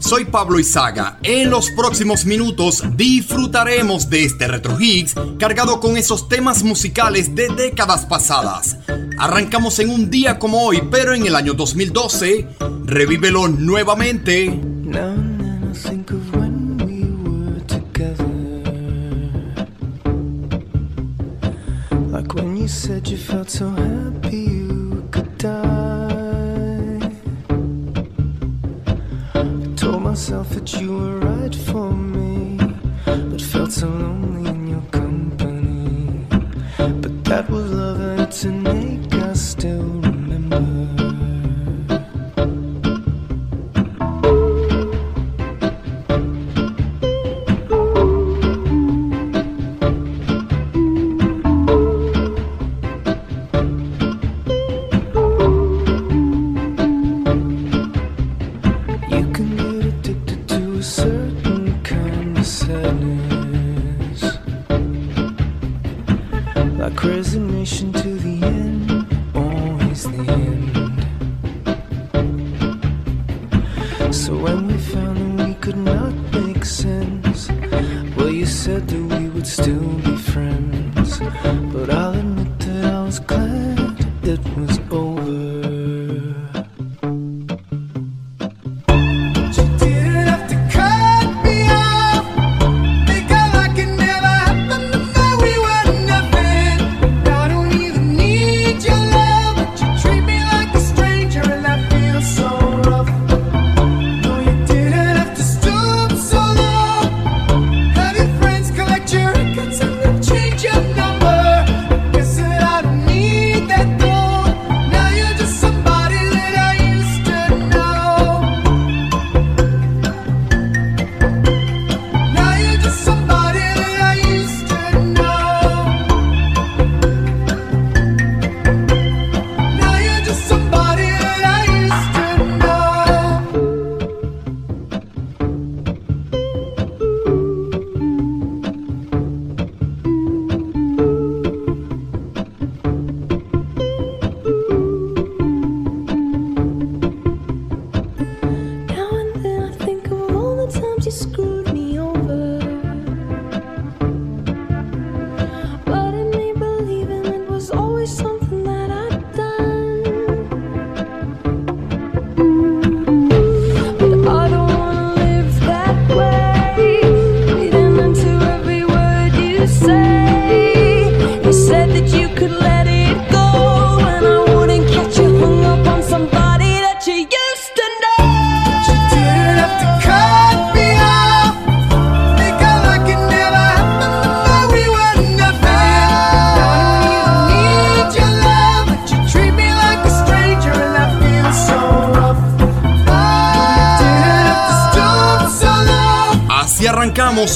Soy Pablo Izaga. En los próximos minutos disfrutaremos de este Retro Hits cargado con esos temas musicales de décadas pasadas. Arrancamos en un día como hoy, pero en el año 2012. Revívelo nuevamente. Now myself that you were right for me, but felt so lonely in your company. But that was love and it's an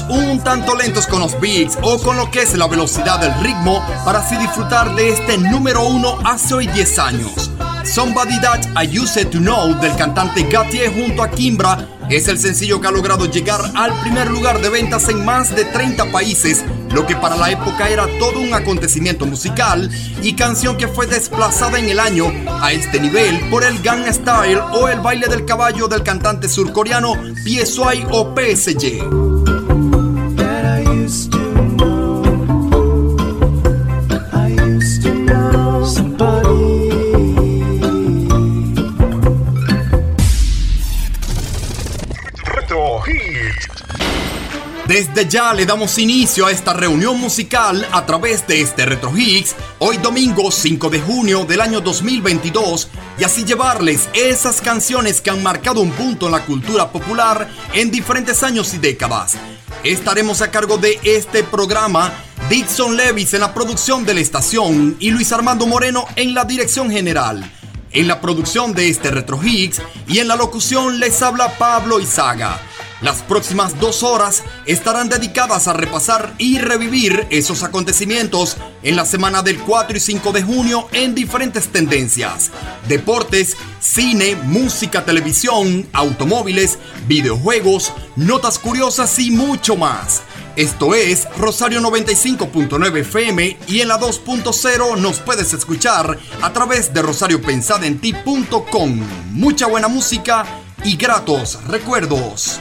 un tanto lentos con los beats o con lo que es la velocidad del ritmo para así disfrutar de este número uno hace hoy 10 años. Somebody That I Used to Know del cantante Gautier junto a Kimbra es el sencillo que ha logrado llegar al primer lugar de ventas en más de 30 países, lo que para la época era todo un acontecimiento musical y canción que fue desplazada en el año a este nivel por el Gang Style o el baile del caballo del cantante surcoreano PSY o PSG. Desde ya le damos inicio a esta reunión musical a través de este Retro Hits, hoy domingo 5 de junio del año 2022, y así llevarles esas canciones que han marcado un punto en la cultura popular en diferentes años y décadas. Estaremos a cargo de este programa Dixon Levis en la producción de la estación y Luis Armando Moreno en la dirección general. En la producción de este Retro Hits y en la locución les habla Pablo Izaga. Las próximas dos horas estarán dedicadas a repasar y revivir esos acontecimientos en la semana del 4 y 5 de junio en diferentes tendencias. Deportes, cine, música, televisión, automóviles, videojuegos, notas curiosas y mucho más. Esto es Rosario 95.9 FM y en la 2.0 nos puedes escuchar a través de rosariopensadenti.com. Mucha buena música y gratos recuerdos.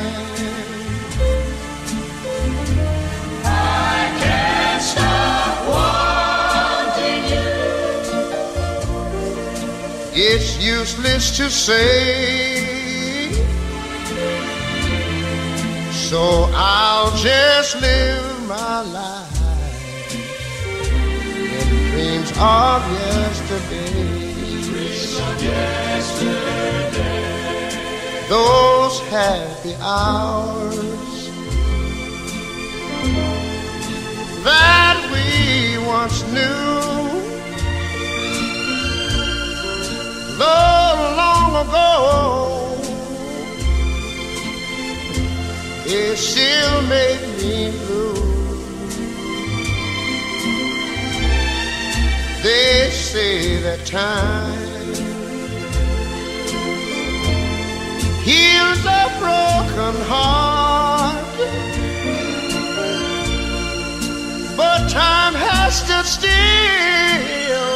It's useless to say. So I'll just live my life in dreams of yesterday. Those happy hours that we once knew. Though long ago. it still make me blue. They say that time heals a broken heart, but time has stood still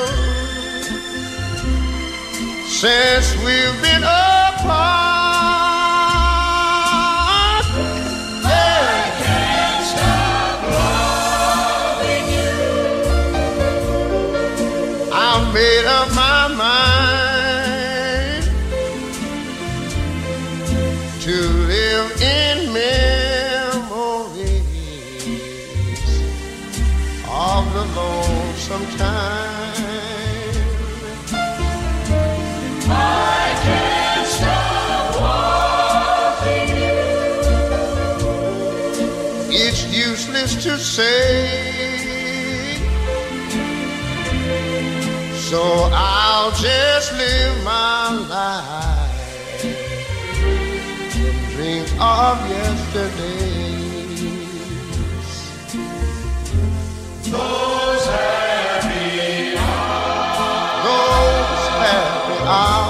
since we've been apart. Say. So I'll just live my life in dreams of yesterdays. Those happy hours. Those happy hours.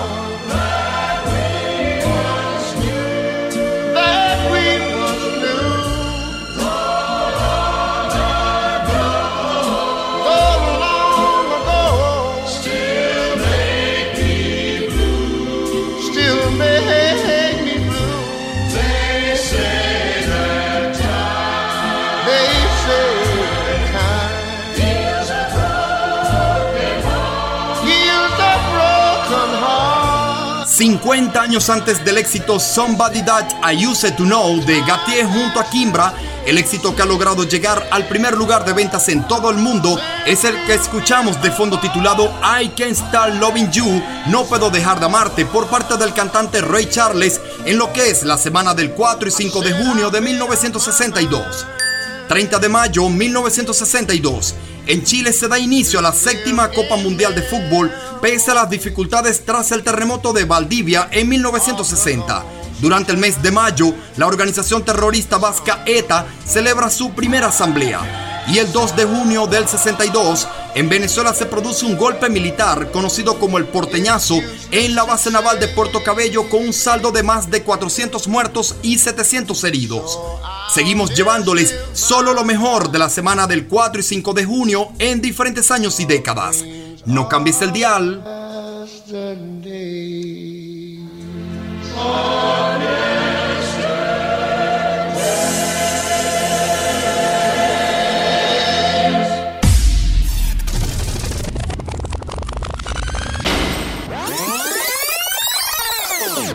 50 años antes del éxito Somebody That I Used to Know de Gatier junto a Kimbra, el éxito que ha logrado llegar al primer lugar de ventas en todo el mundo es el que escuchamos de fondo titulado I Can't Start Loving You, No Puedo Dejar de Amarte, por parte del cantante Ray Charles en lo que es la semana del 4 y 5 de junio de 1962. 30 de mayo 1962. En Chile se da inicio a la séptima Copa Mundial de Fútbol pese a las dificultades tras el terremoto de Valdivia en 1960. Durante el mes de mayo, la organización terrorista vasca ETA celebra su primera asamblea. Y el 2 de junio del 62, en Venezuela se produce un golpe militar conocido como el Porteñazo en la base naval de Puerto Cabello con un saldo de más de 400 muertos y 700 heridos. Seguimos llevándoles solo lo mejor de la semana del 4 y 5 de junio en diferentes años y décadas. No cambies el dial.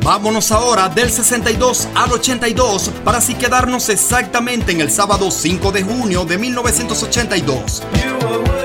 Vámonos ahora del 62 al 82 para así quedarnos exactamente en el sábado 5 de junio de 1982. You were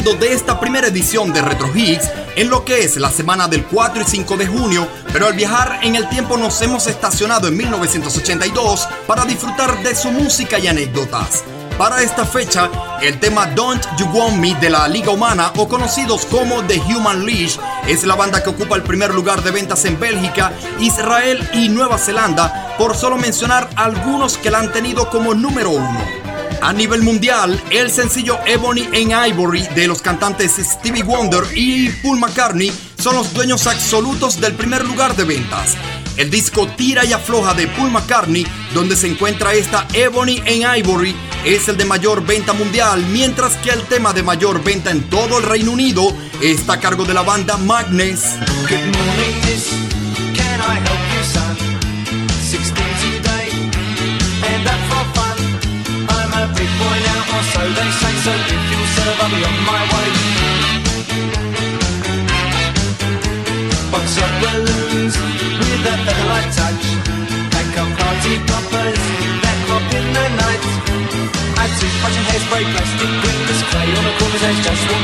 de esta primera edición de Retro Hits en lo que es la semana del 4 y 5 de junio, pero al viajar en el tiempo nos hemos estacionado en 1982 para disfrutar de su música y anécdotas. Para esta fecha, el tema Don't You Want Me de la Liga Humana o conocidos como The Human Leash es la banda que ocupa el primer lugar de ventas en Bélgica, Israel y Nueva Zelanda, por solo mencionar algunos que la han tenido como número uno. A nivel mundial, el sencillo Ebony and Ivory de los cantantes Stevie Wonder y Paul McCartney son los dueños absolutos del primer lugar de ventas. El disco Tira y Afloja de Paul McCartney, donde se encuentra esta Ebony and Ivory, es el de mayor venta mundial, mientras que el tema de mayor venta en todo el Reino Unido está a cargo de la banda Magnus. So they say. So if you'll serve, I'll be on my way. Box of balloons with a featherlight touch. Pack party poppers that pop in the night. I toothbrush and hairspray, plastic grippers, clay on the corner's edge, just walked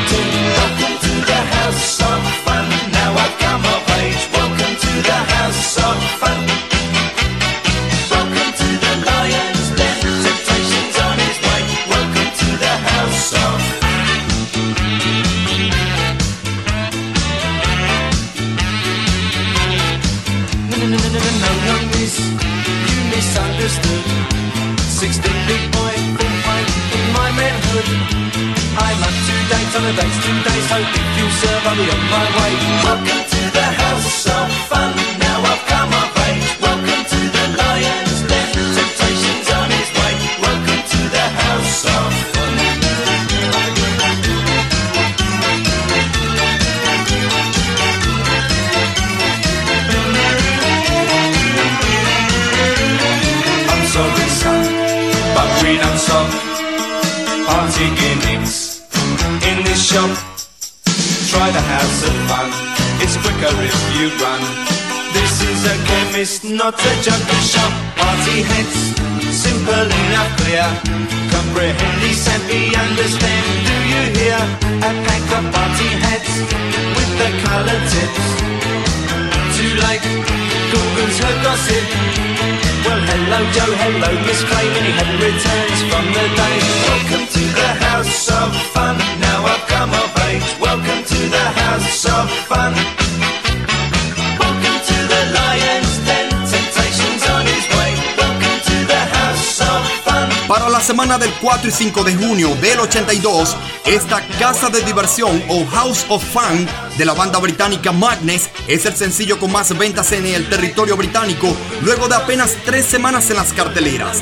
5 de junio del 82, esta casa de diversión o House of Fun de la banda británica Madness es el sencillo con más ventas en el territorio británico luego de apenas tres semanas en las carteleras.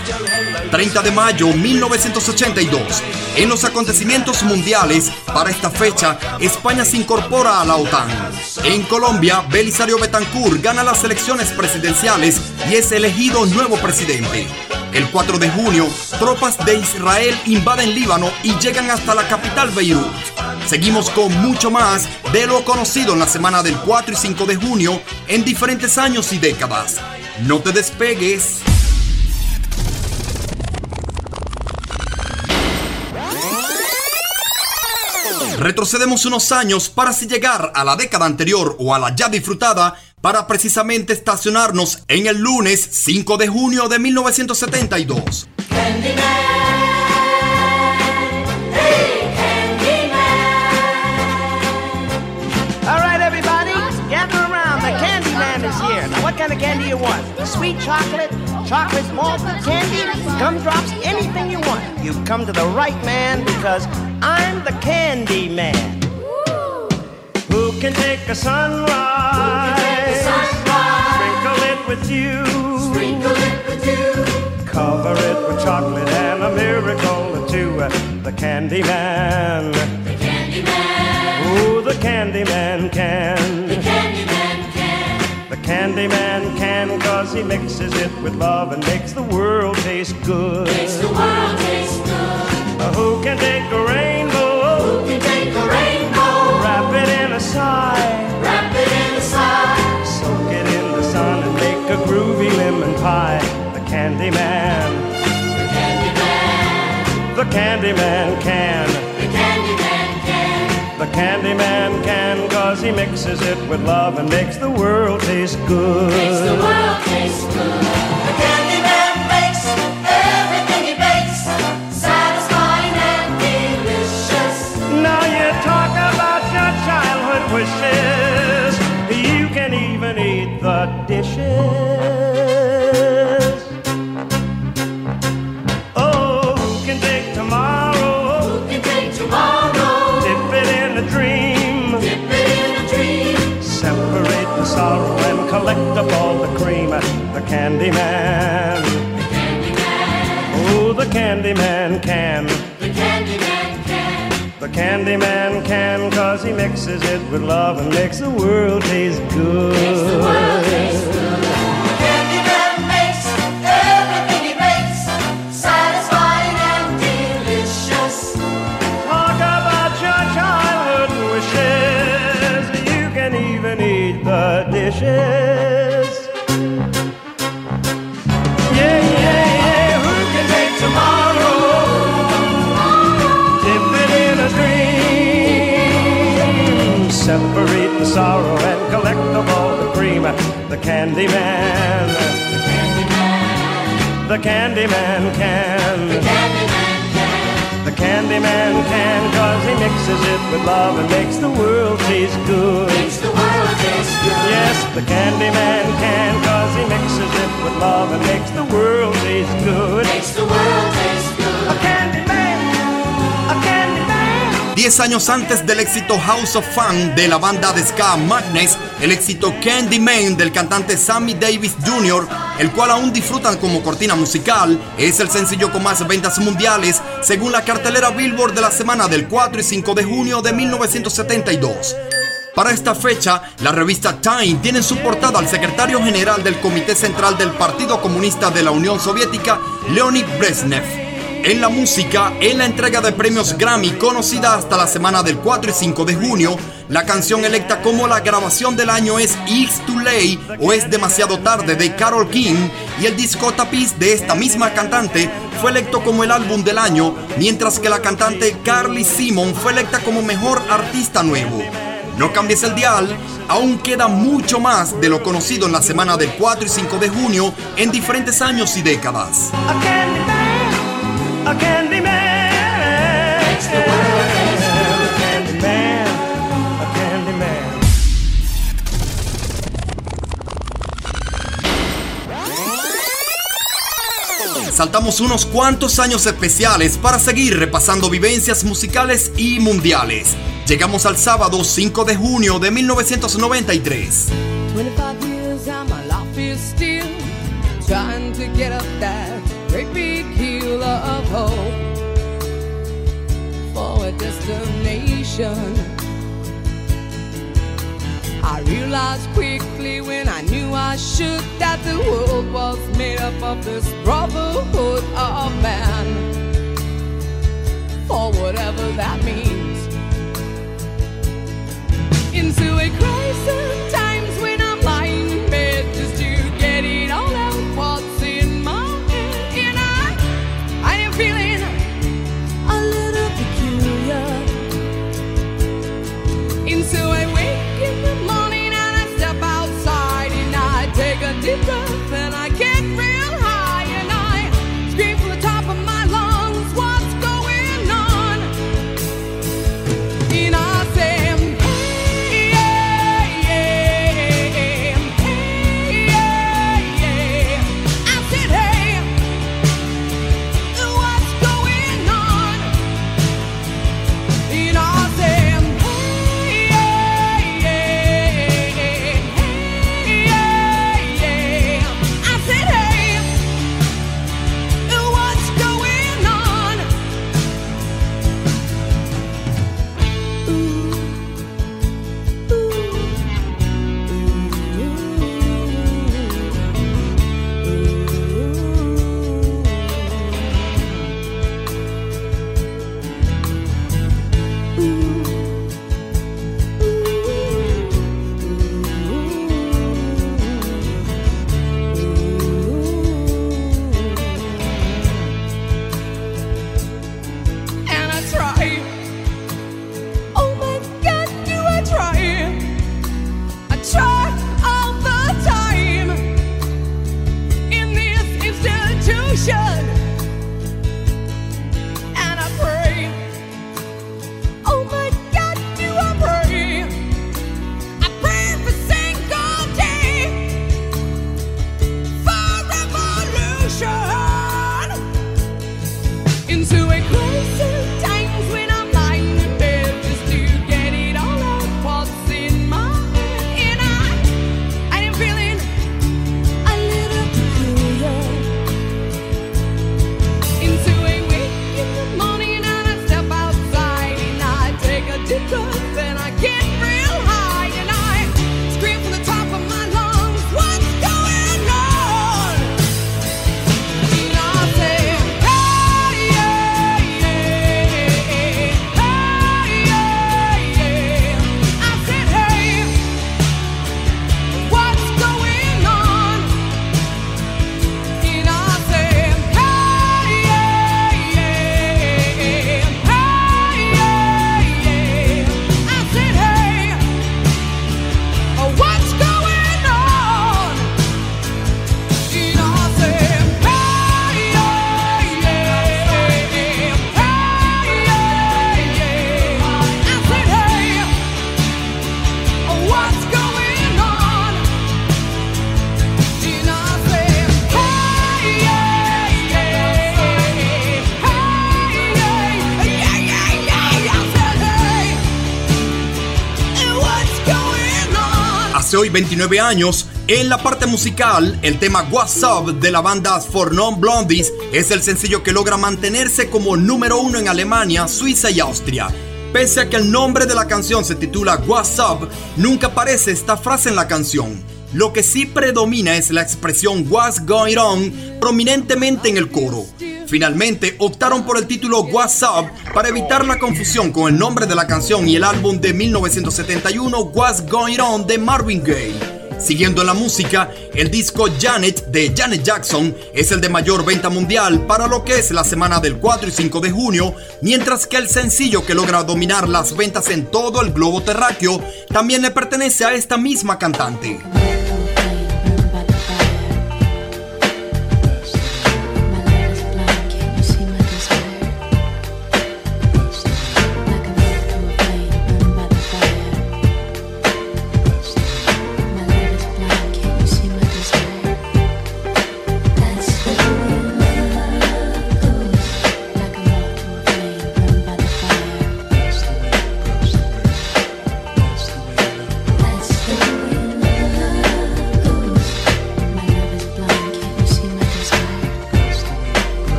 30 de mayo 1982. En los acontecimientos mundiales, para esta fecha, España se incorpora a la OTAN. En Colombia, Belisario Betancourt gana las elecciones presidenciales y es elegido nuevo presidente. El 4 de junio, tropas de Israel invaden Líbano y llegan hasta la capital Beirut. Seguimos con mucho más de lo conocido en la semana del 4 y 5 de junio en diferentes años y décadas. No te despegues. Retrocedemos unos años para así llegar a la década anterior o a la ya disfrutada para precisamente estacionarnos en el lunes 5 de junio de 1972. All right, everybody, gather around. The candy man is here. Now, what kind of candy you want? Sweet chocolate, chocolate malted candy, gumdrops, anything you want. You've come to the right man because I'm the candy man. Who can take a sunrise? Sprinkle it with you. Sprinkle it with you. Cover it with chocolate and a miracle or two. The candy man. The candy man. Ooh, the candy man can. The candy man can. The candy man can cause he mixes it with love and makes the world taste good. Makes the world taste good. Who can take a rainbow? Who can take a rainbow? Wrap it in a sigh. Pie. The candy man. The candy man. The candy man can. The candy man can. The candy man can cause he mixes it with love and makes the world taste good. Makes the world taste good. The candy can cause he mixes it with love and makes the world taste good. Sorrow and collect of all the cream. The candy man. The candy man can. The candy man can. The candy man can cause he mixes it with love and makes the world taste good. Makes the world taste good. Yes, the candy man can cause he mixes it with love and makes the world taste good. Makes the world taste good. 10 años antes del éxito House of Fun de la banda de ska Madness, el éxito Candyman del cantante Sammy Davis Jr., el cual aún disfrutan como cortina musical, es el sencillo con más ventas mundiales según la cartelera Billboard de la semana del 4 y 5 de junio de 1972. Para esta fecha, la revista Time tiene en su portada al secretario general del Comité Central del Partido Comunista de la Unión Soviética, Leonid Brezhnev. En la música, en la entrega de premios Grammy conocida hasta la semana del 4 y 5 de junio, la canción electa como la grabación del año es It's Too Late o Es Demasiado Tarde de Carol King y el disco Tapiz de esta misma cantante fue electo como el álbum del año, mientras que la cantante Carly Simon fue electa como mejor artista nuevo. No cambies el dial, aún queda mucho más de lo conocido en la semana del 4 y 5 de junio en diferentes años y décadas. A candy man, a candy man. It's the world. A candy man, a candy man. Saltamos unos cuantos años especiales para seguir repasando vivencias musicales y mundiales. Llegamos al sábado 5 de junio de 1993. 25 years and my life is still trying to get up that great big hill of hope for a destination. I realized quickly when I knew I should that the world was made up of this brotherhood of man. For whatever that means into a crisis 29 años. En la parte musical, el tema What's Up de la banda For Non Blondies es el sencillo que logra mantenerse como número uno en Alemania, Suiza y Austria. Pese a que el nombre de la canción se titula What's Up, nunca aparece esta frase en la canción. Lo que sí predomina es la expresión What's Going On prominentemente en el coro. Finalmente optaron por el título What's Up para evitar la confusión con el nombre de la canción y el álbum de 1971 What's Going On de Marvin Gaye. Siguiendo en la música, el disco Janet de Janet Jackson es el de mayor venta mundial para lo que es la semana del 4 y 5 de junio, mientras que el sencillo que logra dominar las ventas en todo el globo terráqueo también le pertenece a esta misma cantante.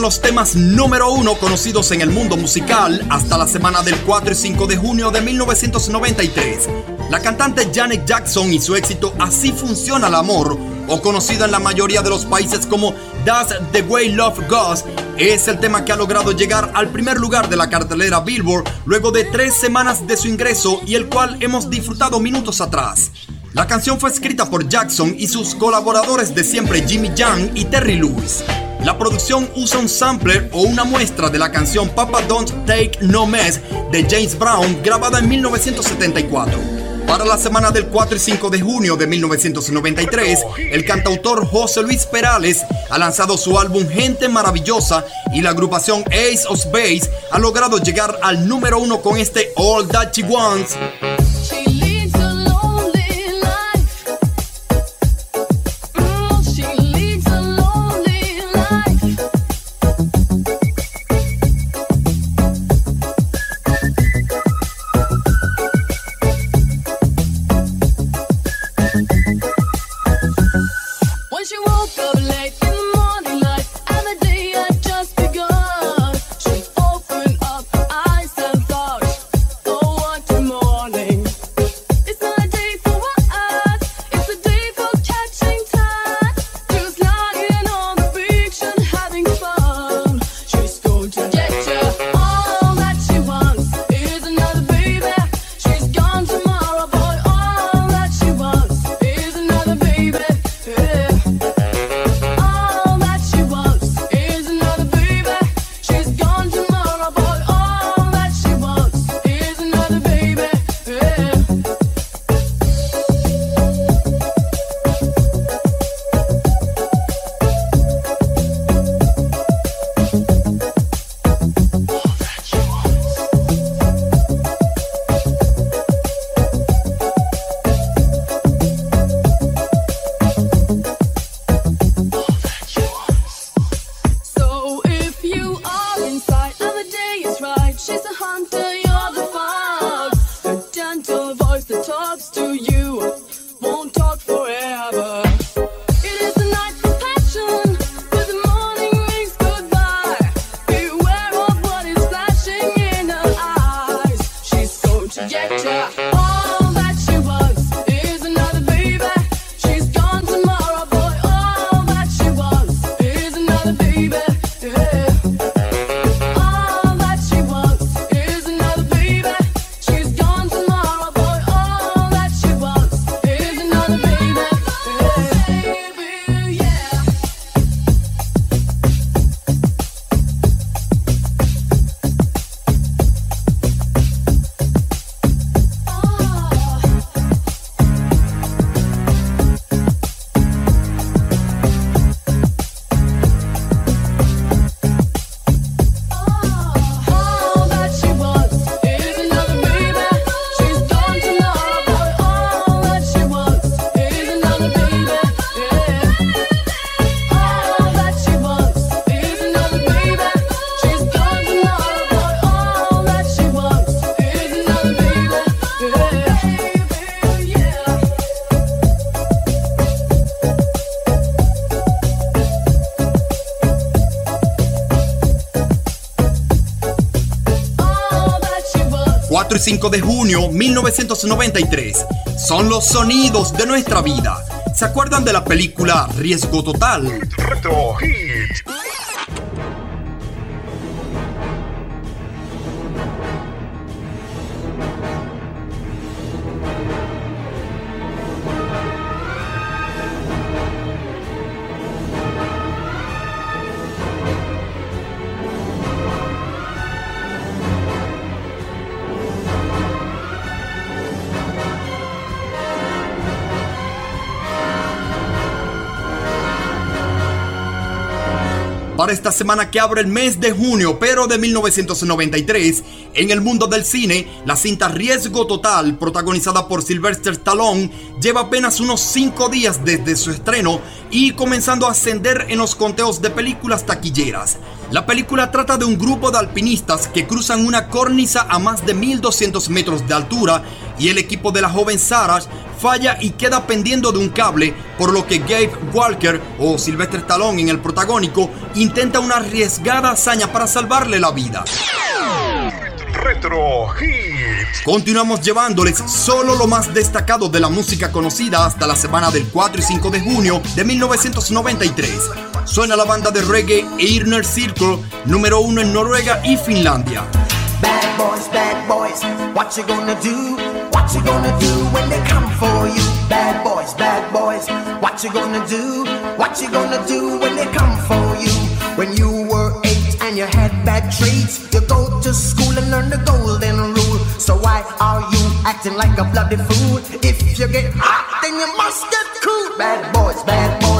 Los temas número uno conocidos en el mundo musical hasta la semana del 4 y 5 de junio de 1993. La cantante Janet Jackson y su éxito Así funciona el amor, o conocido en la mayoría de los países como That's the Way Love Goes, es el tema que ha logrado llegar al primer lugar de la cartelera Billboard luego de tres semanas de su ingreso y el cual hemos disfrutado minutos atrás. La canción fue escrita por Jackson y sus colaboradores de siempre Jimmy Young y Terry Lewis. La producción usa un sampler o una muestra de la canción Papa Don't Take No Mess de James Brown grabada en 1974. Para la semana del 4 y 5 de junio de 1993, el cantautor José Luis Perales ha lanzado su álbum Gente Maravillosa y la agrupación Ace of Base ha logrado llegar al número uno con este All That She Wants. 4 y 5 de junio 1993. Son los sonidos de nuestra vida. ¿Se acuerdan de la película Riesgo Total? Retro Hits. Para esta semana que abre el mes de junio, pero de 1993, en el mundo del cine, la cinta Riesgo Total, protagonizada por Sylvester Stallone, lleva apenas unos 5 días desde su estreno y comenzando a ascender en los conteos de películas taquilleras. La película trata de un grupo de alpinistas que cruzan una cornisa a más de 1200 metros de altura y el equipo de la joven Sarah falla y queda pendiendo de un cable, por lo que Gabe Walker o Sylvester Stallone en el protagónico intenta una arriesgada hazaña para salvarle la vida. Retro Hits. Continuamos llevándoles solo lo más destacado de la música conocida hasta la semana del 4 y 5 de junio de 1993. Suena la banda de reggae Inner Circle, número uno en Noruega y Finlandia. Bad boys, bad boys, what you gonna do? What you gonna do when they come for you? Bad boys, bad boys, what you gonna do? What you gonna do when they come for you? When you were eight and you had bad traits, you go to school and learn the golden rule. So why are you acting like a bloody fool? If you get hot, then you must get cool. Bad boys, bad boys,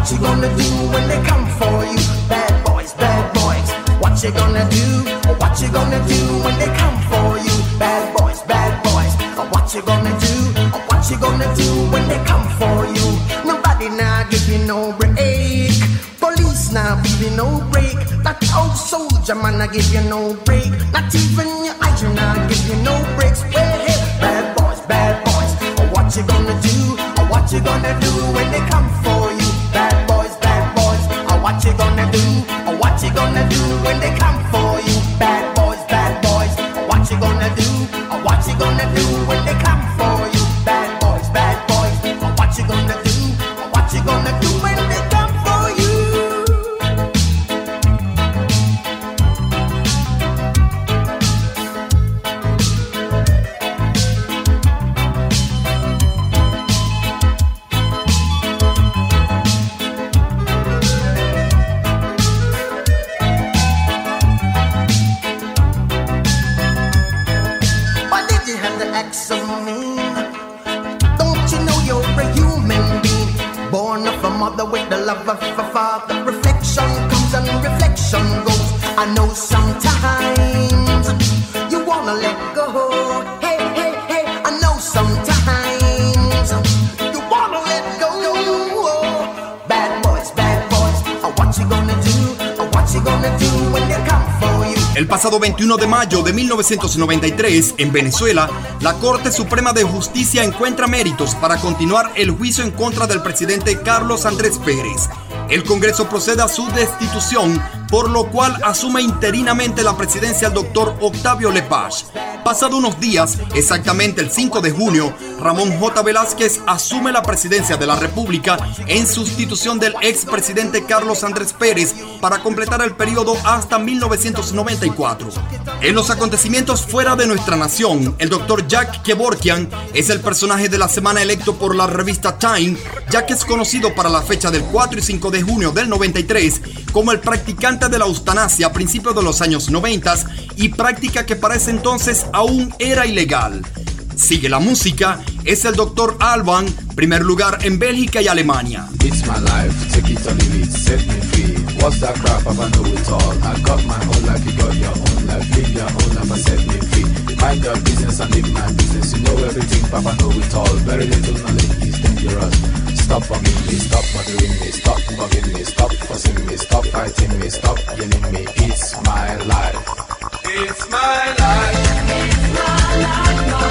What you gonna do when they come for you? Bad boys, bad boys, what you gonna do? What you gonna do when they come for you? Bad boys, bad boys, what you gonna do? What you gonna do when they come for you? Nobody now give you no break. Police now give you no break. That old soldier man I give you no break. Not even your eyes now give you no breaks. Hey, bad boys, bad boys, what you gonna do? What you gonna do when they come for you? What you gonna do? Or what you gonna do when they come for you? Bad boys, bad boys, what you gonna do? Or what you gonna do when they come for you? la El pasado 21 de mayo de 1993, en Venezuela, la Corte Suprema de Justicia encuentra méritos para continuar el juicio en contra del presidente Carlos Andrés Pérez. El Congreso procede a su destitución, por lo cual asume interinamente la presidencia el doctor Octavio Lepage. Pasado unos días, exactamente el 5 de junio, Ramón J. Velázquez asume la presidencia de la República en sustitución del expresidente Carlos Andrés Pérez para completar el periodo hasta 1994. En los acontecimientos fuera de nuestra nación, el doctor Jack Kevorkian es el personaje de la semana electo por la revista Time, ya que es conocido para la fecha del 4 y 5 de junio del 93 como el practicante de la eutanasia a principios de los años 90 y práctica que para ese entonces aún era ilegal. Sigue la música es el Dr. Alban, primer lugar en Bélgica y Alemania. It's my life, take it or leave it, set me free. What's that crap? Papa know it all. I got my whole life, you got your own life. Live your own life and set me free. Mind your business and live my business. You know everything, Papa know it all. Very little knowledge is dangerous. Stop bugging me, stop bothering me, stop bugging me, stop fussing me, stop fighting me, stop yelling me. It's my life. It's my life. It's my life,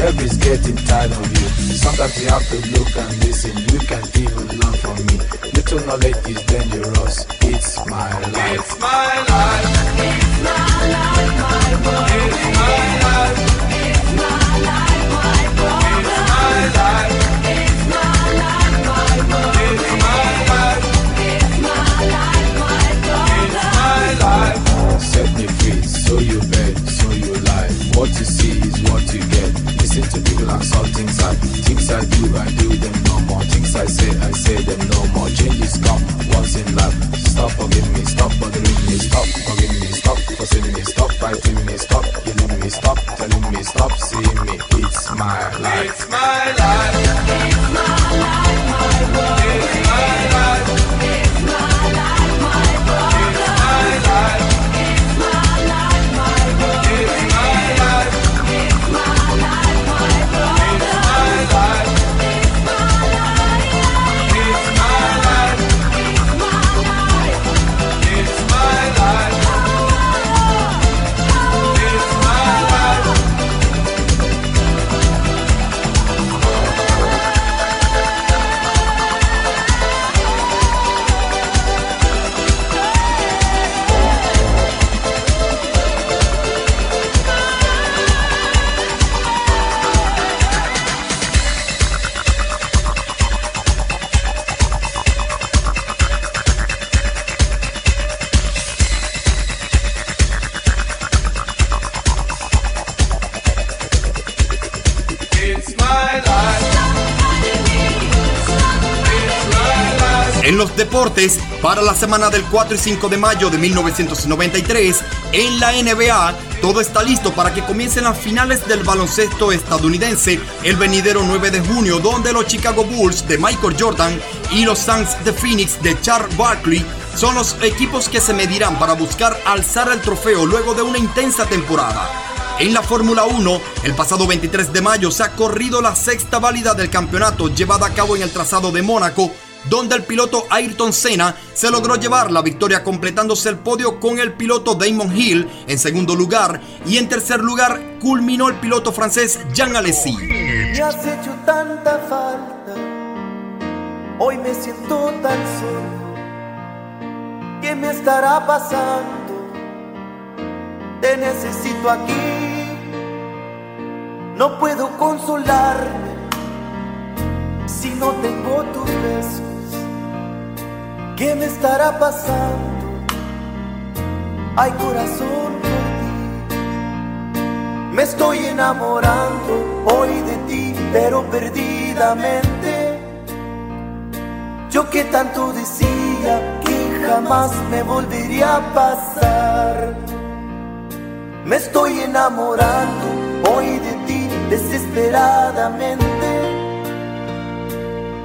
Everybody's getting tired of you. Sometimes you have to look and listen. You can even learn from me. Little knowledge is dangerous. It's my life. It's my life. It's my life, my world. It's my life. It's my life, my world. It's my life. It's my life, my world. It's my life. It's my life, my world. It's my life. Set me free, so you bet, so you lie. What you see is what you get. Listen to people and things I things I do, I do them no more. Things I say, I say them no more. Changes come once in life. Stop forgiving me, stop bothering me, stop forgiving me, stop fussing me, stop fighting me, stop killing me, stop telling me, stop seeing me. It's my life. It's my life. Para la semana del 4 y 5 de mayo de 1993, en la NBA, todo está listo para que comiencen las finales del baloncesto estadounidense el venidero 9 de junio, donde los Chicago Bulls de Michael Jordan y los Suns de Phoenix de Charles Barkley son los equipos que se medirán para buscar alzar el trofeo luego de una intensa temporada. En la Fórmula 1, el pasado 23 de mayo se ha corrido la sexta válida del campeonato llevada a cabo en el trazado de Mónaco, donde el piloto Ayrton Senna se logró llevar la victoria completándose el podio con el piloto Damon Hill en segundo lugar y en tercer lugar culminó el piloto francés Jean Alesi. Me has hecho tanta falta, hoy me siento tan solo. ¿Qué me estará pasando? Te necesito aquí, no puedo consolarme si no tengo tus besos. ¿Qué me estará pasando? Ay corazón por ti, me estoy enamorando hoy de ti, pero perdidamente. Yo que tanto decía que jamás me volvería a pasar. Me estoy enamorando hoy de ti desesperadamente.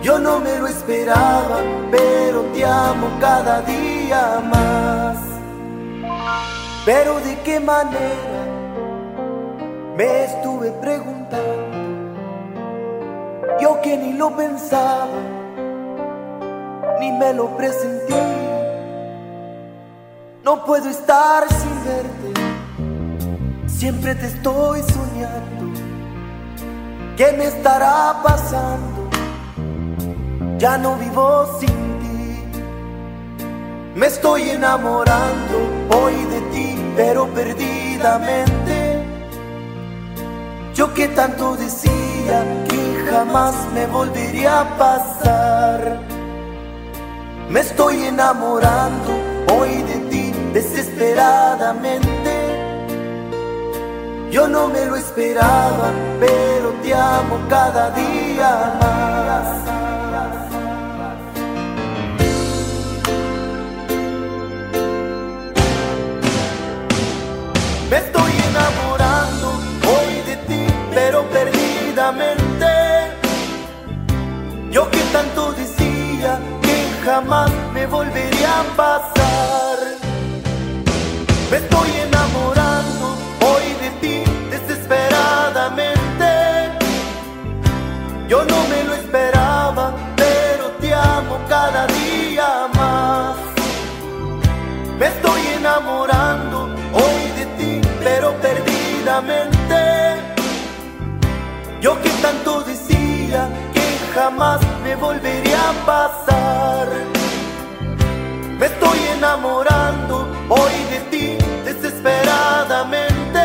Yo no me lo esperaba, pero te amo cada día más. Pero de qué manera me estuve preguntando. Yo que ni lo pensaba, ni me lo presentí. No puedo estar sin verte, siempre te estoy soñando. ¿Qué me estará pasando? Ya no vivo sin ti. Me estoy enamorando hoy de ti, pero perdidamente. Yo que tanto decía que jamás me volvería a pasar. Me estoy enamorando hoy de ti desesperadamente. Yo no me lo esperaba, pero te amo cada día más. Me estoy enamorando hoy de ti, pero perdidamente. Yo que tanto decía que jamás me volvería a pasar. Me estoy enamorando hoy de ti desesperadamente. Yo no me lo esperaba, pero te amo cada día más. Me estoy enamorando me volvería a pasar. Me estoy enamorando hoy de ti desesperadamente.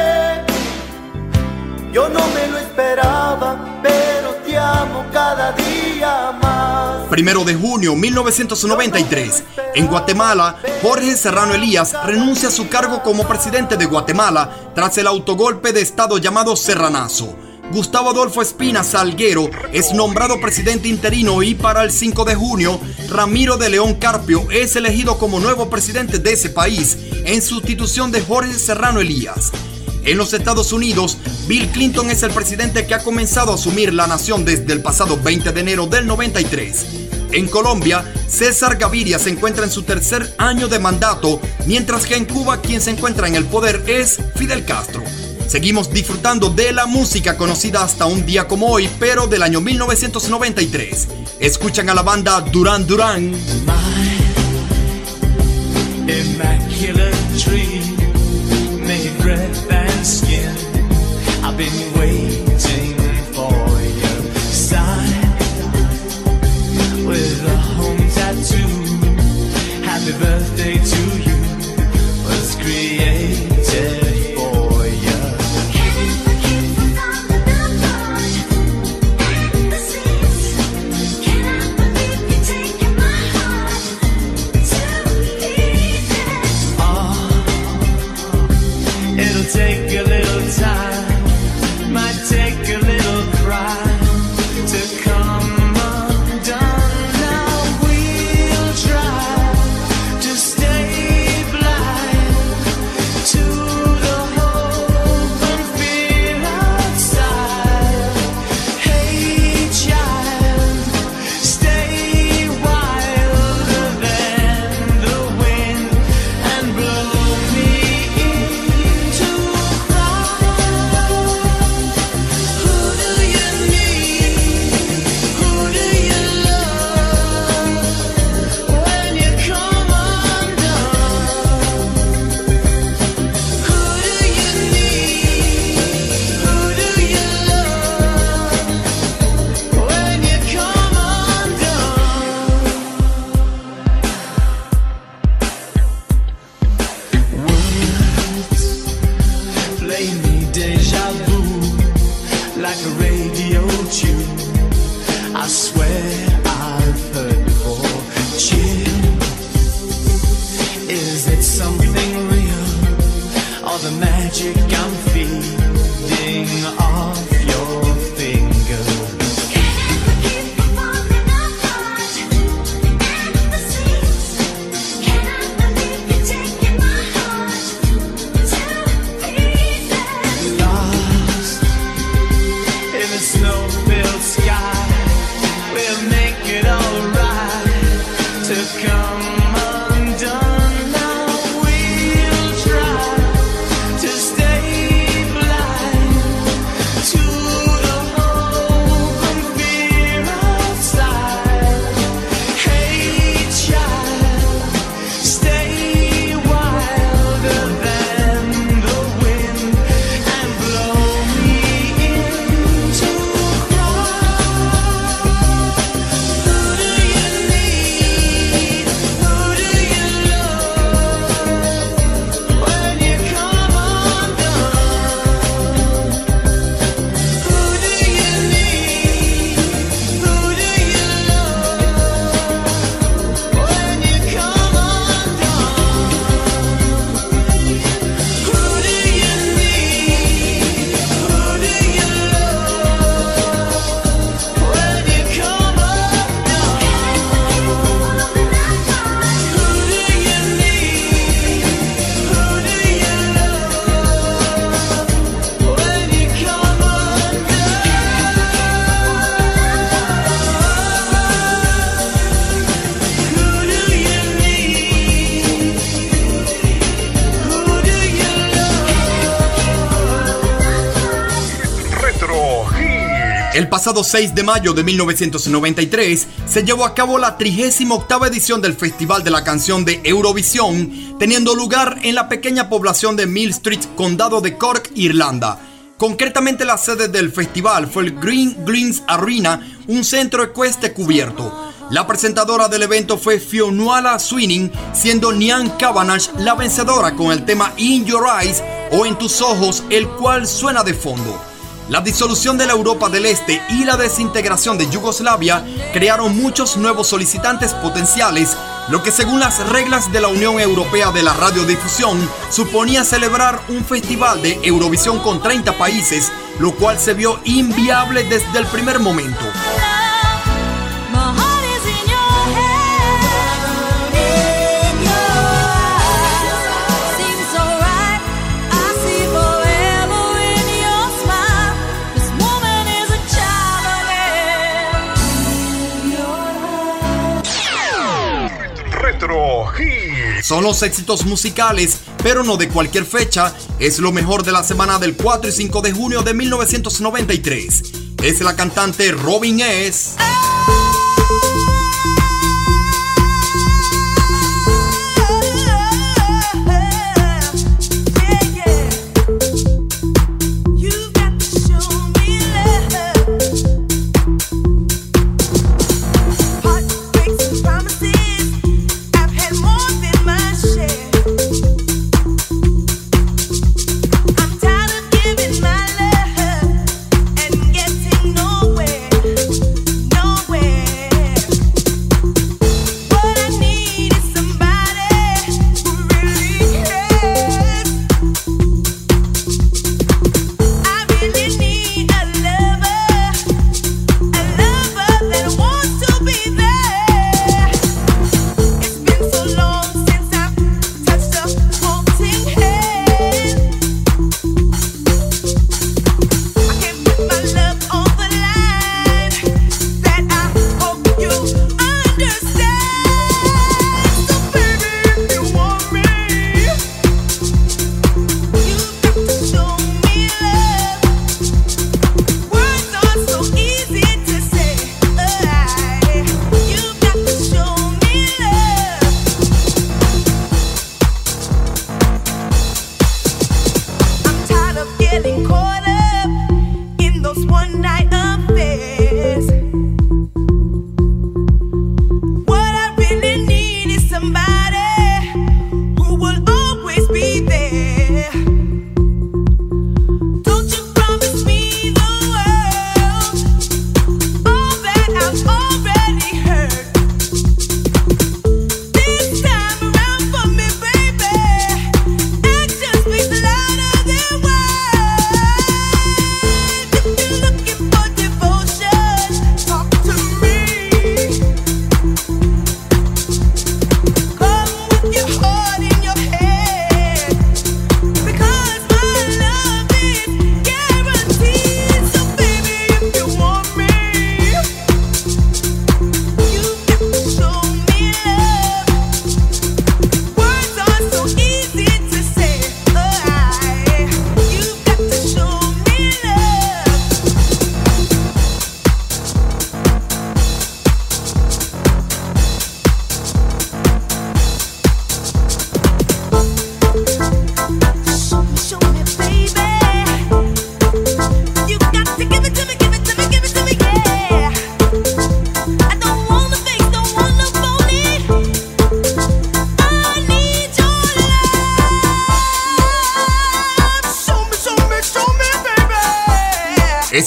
Yo no me lo esperaba, pero te amo cada día más. Primero de junio 1993, en Guatemala, Jorge Serrano Elías renuncia a su cargo como presidente de Guatemala tras el autogolpe de Estado llamado Serranazo. Gustavo Adolfo Espina Salguero es nombrado presidente interino y para el 5 de junio, Ramiro de León Carpio es elegido como nuevo presidente de ese país en sustitución de Jorge Serrano Elías. En los Estados Unidos, Bill Clinton es el presidente que ha comenzado a asumir la nación desde el pasado 20 de enero del 93. En Colombia, César Gaviria se encuentra en su tercer año de mandato, mientras que en Cuba quien se encuentra en el poder es Fidel Castro. Seguimos disfrutando de la música conocida hasta un día como hoy, pero del año 1993. Escuchan a la banda Duran Duran. immaculate tree made pasado 6 de mayo de 1993 se llevó a cabo la 38 edición del Festival de la Canción de Eurovisión, teniendo lugar en la pequeña población de Mill Street, condado de Cork, Irlanda. Concretamente la sede del festival fue el Green Greens Arena, un centro ecuestre cubierto. La presentadora del evento fue Fionnuala Swinning, siendo Nian Cavanagh la vencedora con el tema In Your Eyes o En tus ojos, el cual suena de fondo. La disolución de la Europa del Este y la desintegración de Yugoslavia crearon muchos nuevos solicitantes potenciales, lo que según las reglas de la Unión Europea de la Radiodifusión suponía celebrar un festival de Eurovisión con 30 países, lo cual se vio inviable desde el primer momento. Son los éxitos musicales, pero no de cualquier fecha. Es lo mejor de la semana del 4 y 5 de junio de 1993. Es la cantante Robin S. getting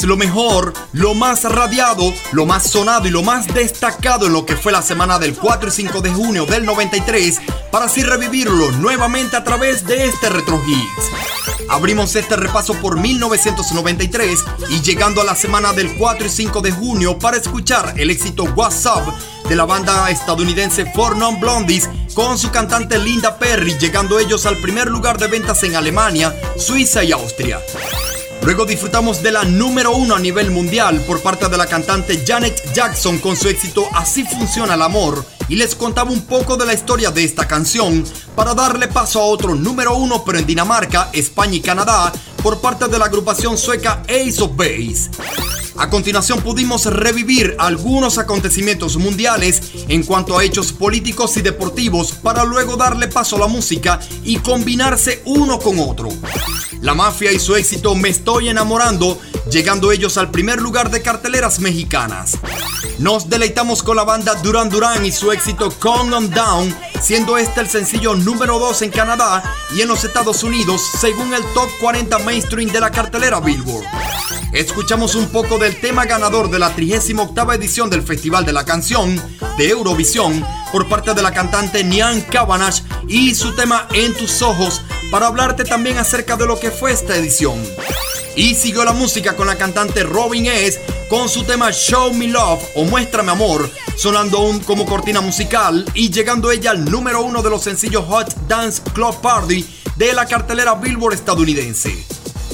Lo mejor, lo más radiado, lo más sonado y lo más destacado en lo que fue la semana del 4 y 5 de junio del 93 para así revivirlo nuevamente a través de este Retro Hits. Abrimos este repaso por 1993 y llegando a la semana del 4 y 5 de junio para escuchar el éxito What's Up de la banda estadounidense Four Non Blondies con su cantante Linda Perry, llegando ellos al primer lugar de ventas en Alemania, Suiza y Austria. Luego disfrutamos de la número uno a nivel mundial por parte de la cantante Janet Jackson con su éxito Así funciona el amor y les contaba un poco de la historia de esta canción para darle paso a otro número uno pero en Dinamarca, España y Canadá por parte de la agrupación sueca Ace of Base. A continuación pudimos revivir algunos acontecimientos mundiales en cuanto a hechos políticos y deportivos para luego darle paso a la música y combinarse uno con otro. La mafia y su éxito Me Estoy Enamorando, llegando ellos al primer lugar de carteleras mexicanas. Nos deleitamos con la banda Duran Duran y su éxito Calm On Down, siendo este el sencillo número 2 en Canadá y en los Estados Unidos según el Top 40 Mainstream de la cartelera Billboard. Escuchamos un poco del tema ganador de la 38 edición del Festival de la Canción de Eurovisión por parte de la cantante Nian Cabanach y su tema En tus ojos para hablarte también acerca de lo que fue esta edición. Y siguió la música con la cantante Robin S. con su tema Show Me Love o Muéstrame Amor, sonando aún como cortina musical y llegando ella al número uno de los sencillos Hot Dance Club Party de la cartelera Billboard estadounidense.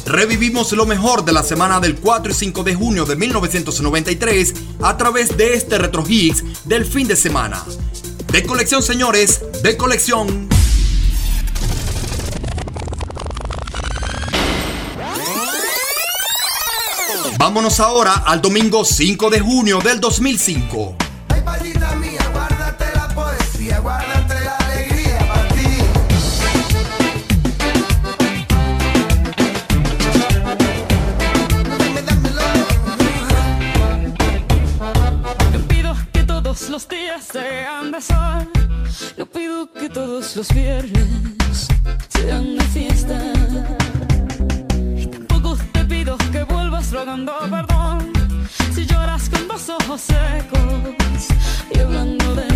Revivimos lo mejor de la semana del 4 y 5 de junio de 1993 a través de este Retro Hits del fin de semana. De colección, señores, de colección. Vámonos ahora al domingo 5 de junio del 2005. Ay, palita mía, guárdate la poesía, guárdate la alegría para ti. Yo pido que todos los días sean de sol. Yo pido que todos los viernes sean de fiesta. Rogando perdón. Si lloras con dos ojos secos y hablando de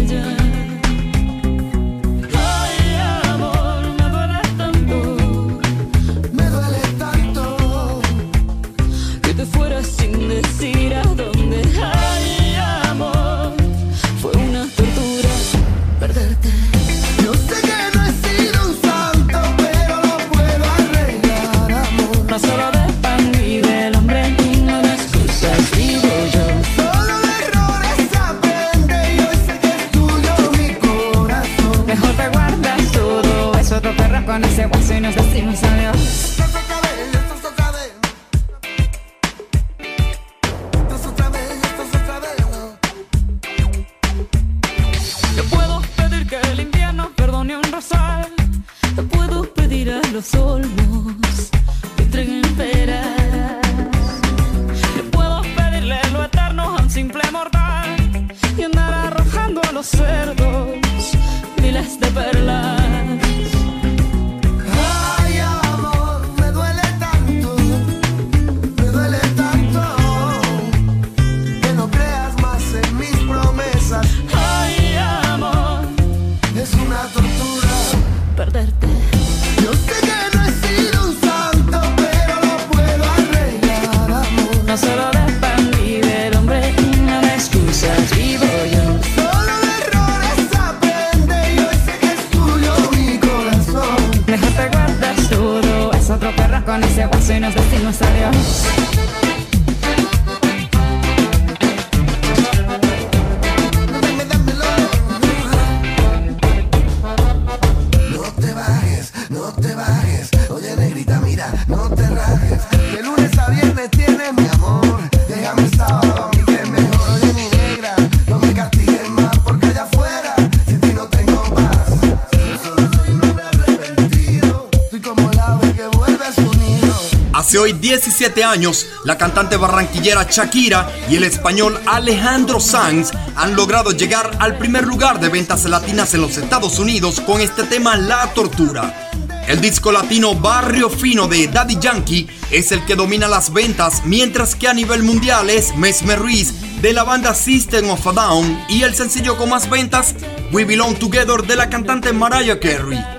17 años, la cantante barranquillera Shakira y el español Alejandro Sanz han logrado llegar al primer lugar de ventas latinas en los Estados Unidos con este tema La Tortura. El disco latino Barrio Fino de Daddy Yankee es el que domina las ventas, mientras que a nivel mundial es Mesmer Ruiz de la banda System of a Down y el sencillo con más ventas, We Belong Together de la cantante Mariah Carey.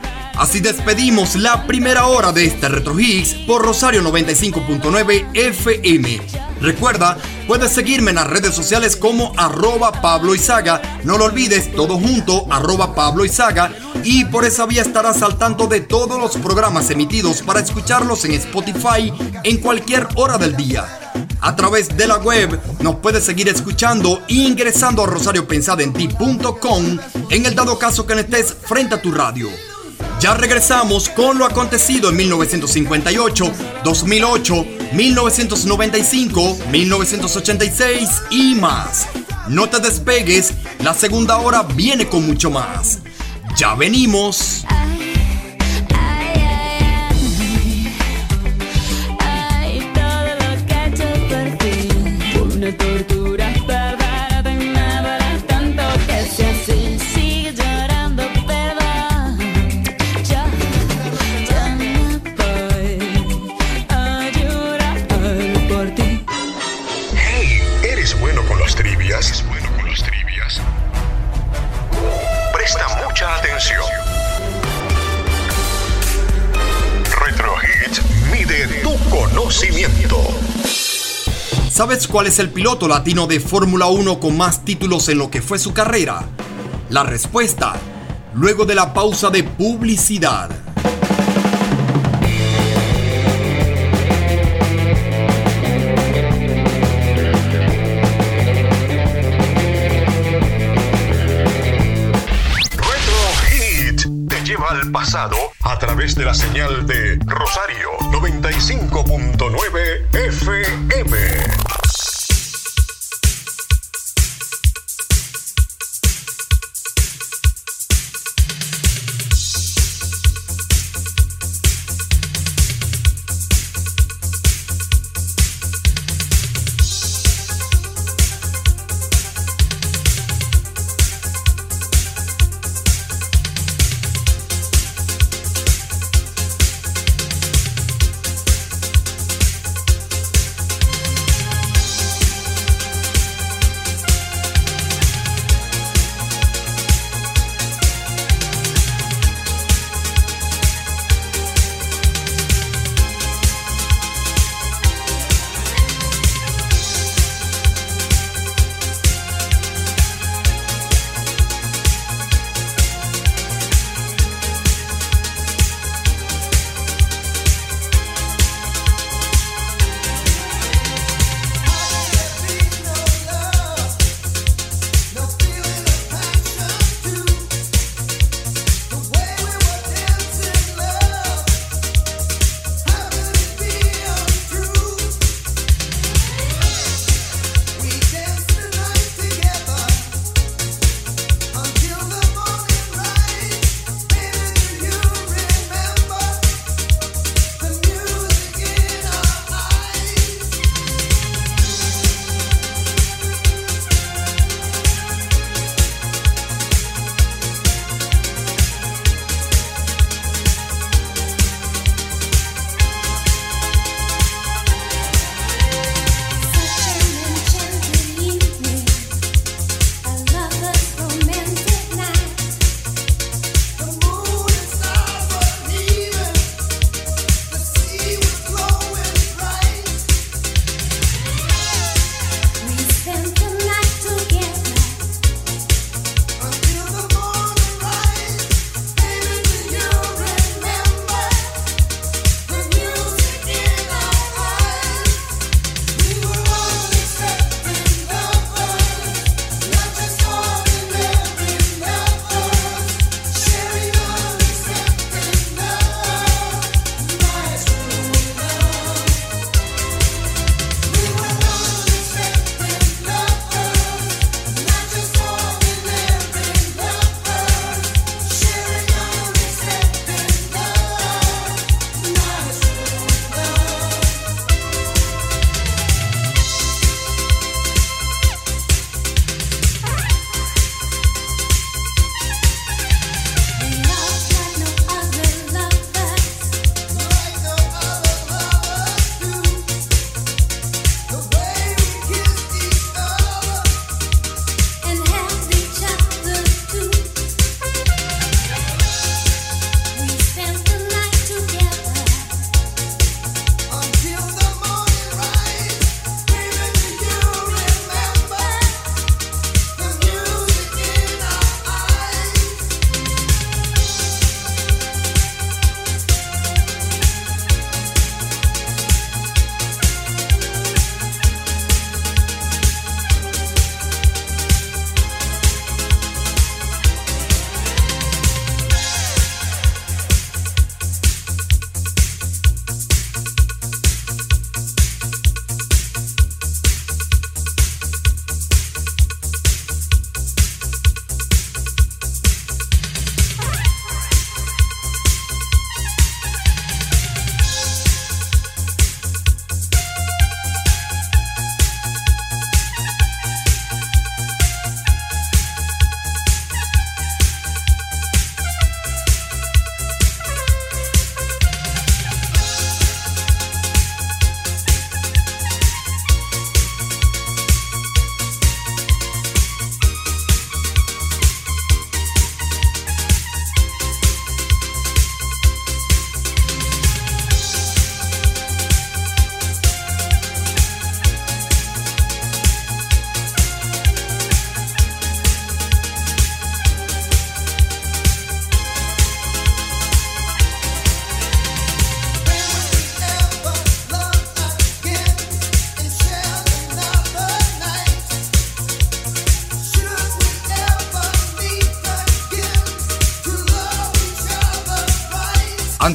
Así despedimos la primera hora de este Retro Hits por Rosario 95.9 FM. Recuerda, puedes seguirme en las redes sociales como arroba Pablo Izaga. No lo olvides, todo junto, arroba Pablo Izaga. Y por esa vía estarás al tanto de todos los programas emitidos para escucharlos en Spotify en cualquier hora del día. A través de la web nos puedes seguir escuchando ingresando a rosariopensadenti.com en el dado caso que no estés frente a tu radio. Ya regresamos con lo acontecido en 1958, 2008, 1995, 1986 y más. No te despegues, la segunda hora viene con mucho más. Ya venimos. Cuál es el piloto latino de Fórmula 1 con más títulos en lo que fue su carrera? La respuesta, luego de la pausa de publicidad. Retro Hit te lleva al pasado a través de la señal de Rosario 95.9 FM.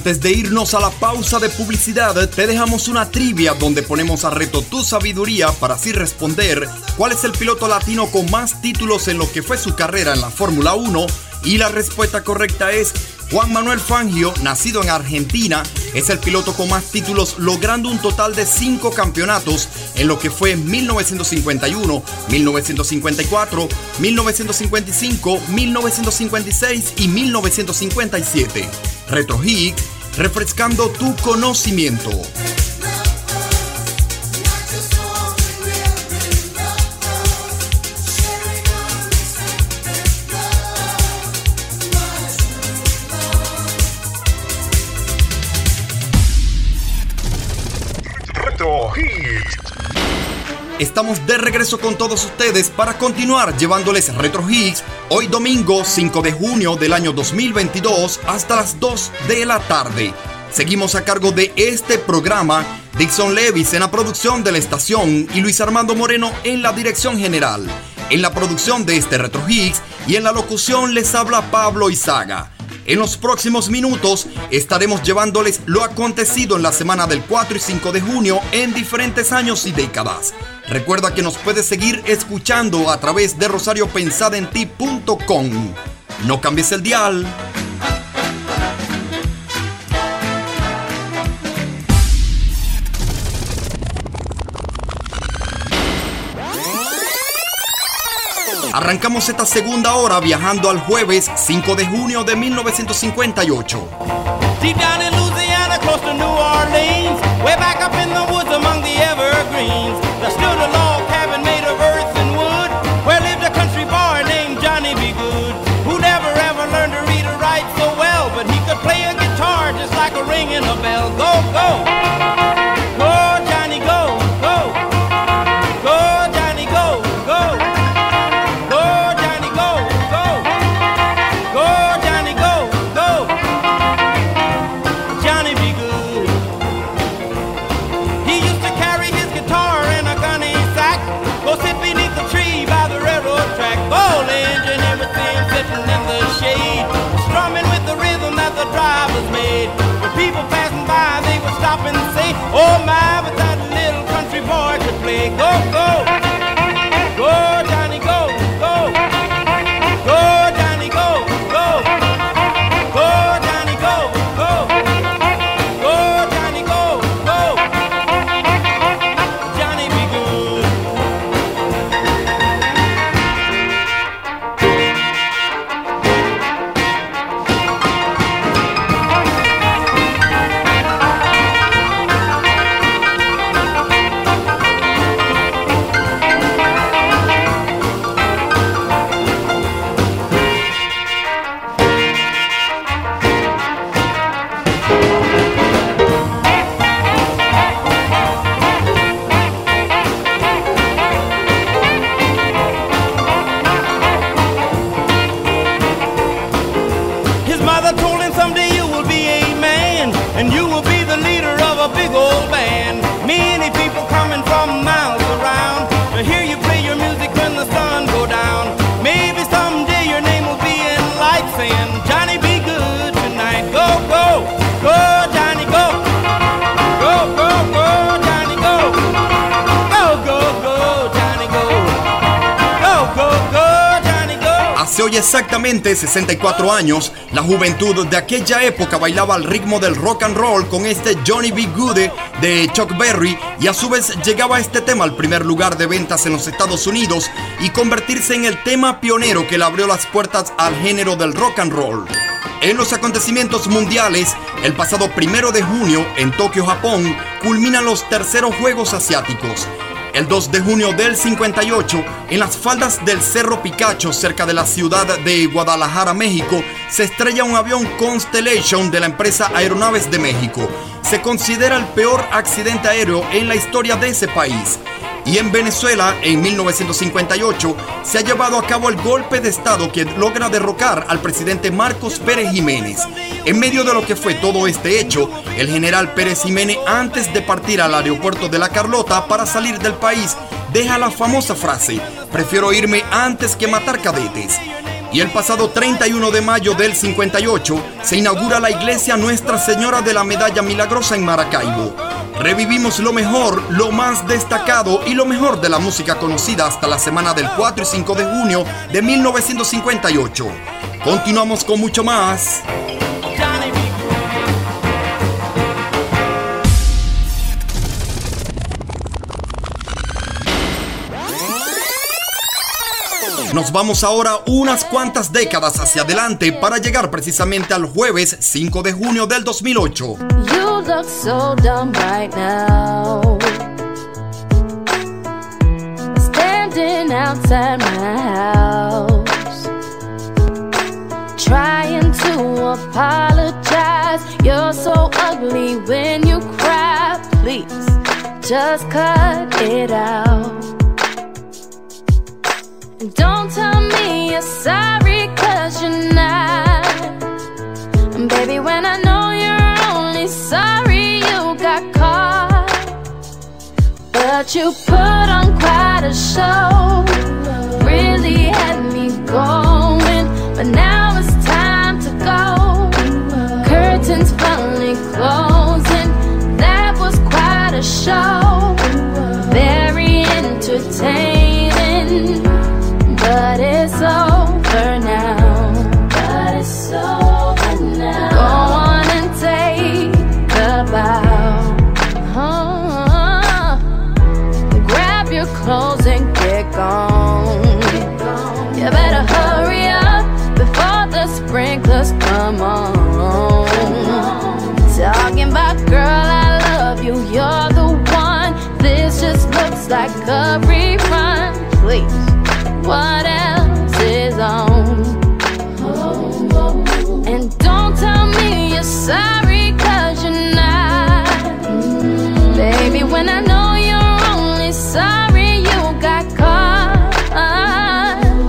Antes de irnos a la pausa de publicidad, te dejamos una trivia donde ponemos a reto tu sabiduría para así responder cuál es el piloto latino con más títulos en lo que fue su carrera en la Fórmula 1 y la respuesta correcta es Juan Manuel Fangio, nacido en Argentina, es el piloto con más títulos, logrando un total de cinco campeonatos en lo que fue 1951, 1954, 1955, 1956 y 1957. Retro Higgs, refrescando tu conocimiento. Estamos de regreso con todos ustedes para continuar llevándoles Retro Hits hoy domingo 5 de junio del año 2022 hasta las 2 de la tarde. Seguimos a cargo de este programa, Dixon Levis en la producción de la estación y Luis Armando Moreno en la dirección general. En la producción de este Retro Hits y en la locución les habla Pablo Izaga. En los próximos minutos estaremos llevándoles lo acontecido en la semana del 4 y 5 de junio en diferentes años y décadas. Recuerda que nos puedes seguir escuchando a través de No cambies el dial. Arrancamos esta segunda hora viajando al jueves 5 de junio de 1958. Deep down in Louisiana, close to New Orleans, way back up in the woods among the evergreens, there stood a ringing a bell. Go, go! Go, 64 años, la juventud de aquella época bailaba al ritmo del rock and roll con este Johnny B. Goode de Chuck Berry y a su vez llegaba este tema al primer lugar de ventas en los Estados Unidos y convertirse en el tema pionero que le abrió las puertas al género del rock and roll. En los acontecimientos mundiales, el pasado primero de junio en Tokio, Japón, culminan los terceros Juegos Asiáticos. El 2 de junio del 58, en las faldas del Cerro Picacho, cerca de la ciudad de Guadalajara, México, se estrella un avión Constellation de la empresa Aeronaves de México. Se considera el peor accidente aéreo en la historia de ese país. Y en Venezuela, en 1958, se ha llevado a cabo el golpe de Estado que logra derrocar al presidente Marcos Pérez Jiménez. En medio de lo que fue todo este hecho, el general Pérez Jiménez, antes de partir al aeropuerto de La Carlota para salir del país, deja la famosa frase, prefiero irme antes que matar cadetes. Y el pasado 31 de mayo del 58 se inaugura la iglesia Nuestra Señora de la Medalla Milagrosa en Maracaibo. Revivimos lo mejor, lo más destacado y lo mejor de la música conocida hasta la semana del 4 y 5 de junio de 1958. Continuamos con mucho más. Nos vamos ahora unas cuantas décadas hacia adelante para llegar precisamente al jueves 5 de junio del 2008. You look so dumb right now. Standing outside my house. Trying to apologize. You're so ugly when you cry. Please, just cut it out. Don't tell me you're sorry, cause you're not. Baby, when I know you're only sorry you got caught. But you put on quite a show. Really had me going. But now it's time to go. Curtains finally closing. That was quite a show. Very entertaining. When I know you're only sorry you got caught.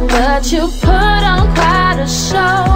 But you put on quite a show.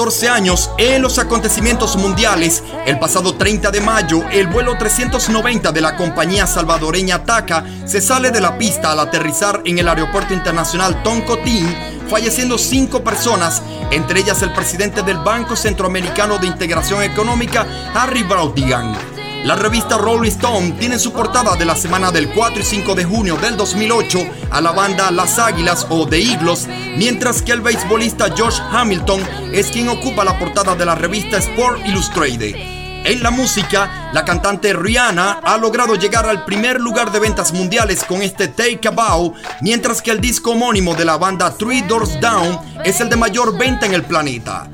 14 años, en los acontecimientos mundiales, el pasado 30 de mayo, el vuelo 390 de la compañía salvadoreña TACA se sale de la pista al aterrizar en el aeropuerto internacional Toncotín, falleciendo cinco personas, entre ellas el presidente del Banco Centroamericano de Integración Económica, Harry Brautigan. La revista Rolling Stone tiene en su portada de la semana del 4 y 5 de junio del 2008 a la banda Las Águilas o The Eagles, mientras que el beisbolista Josh Hamilton es quien ocupa la portada de la revista Sport Illustrated. En la música, la cantante Rihanna ha logrado llegar al primer lugar de ventas mundiales con este Take a Bow, mientras que el disco homónimo de la banda Three Doors Down es el de mayor venta en el planeta.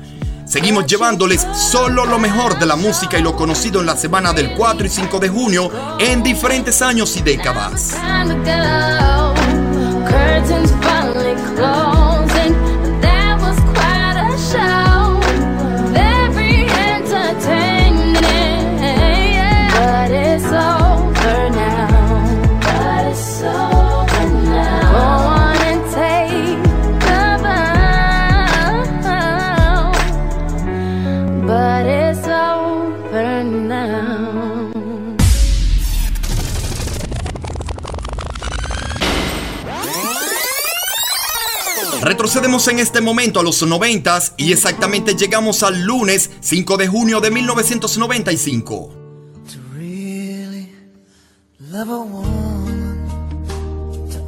Seguimos llevándoles solo lo mejor de la música y lo conocido en la semana del 4 y 5 de junio en diferentes años y décadas. Retrocedemos en este momento a los 90 y exactamente llegamos al lunes 5 de junio de 1995. Love a woman to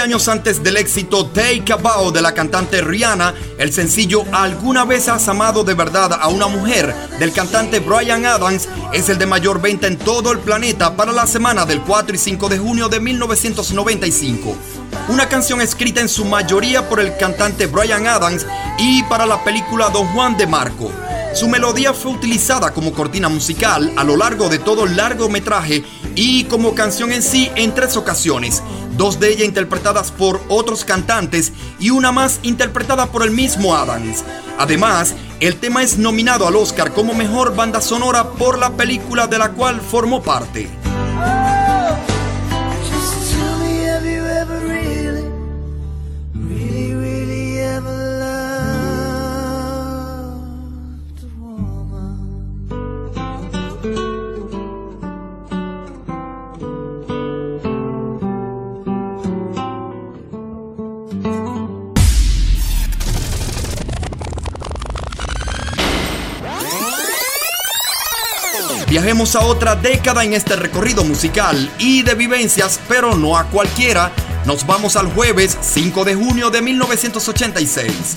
años antes del éxito Take a Bow de la cantante Rihanna, el sencillo Alguna vez has amado de verdad a una mujer del cantante Brian Adams es el de mayor venta en todo el planeta para la semana del 4 y 5 de junio de 1995. Una canción escrita en su mayoría por el cantante Brian Adams y para la película Don Juan de Marco. Su melodía fue utilizada como cortina musical a lo largo de todo el largometraje y como canción en sí en tres ocasiones, dos de ellas interpretadas por otros cantantes y una más interpretada por el mismo Adams. Además, el tema es nominado al Oscar como mejor banda sonora por la película de la cual formó parte. A otra década en este recorrido musical y de vivencias, pero no a cualquiera. Nos vamos al jueves 5 de junio de 1986.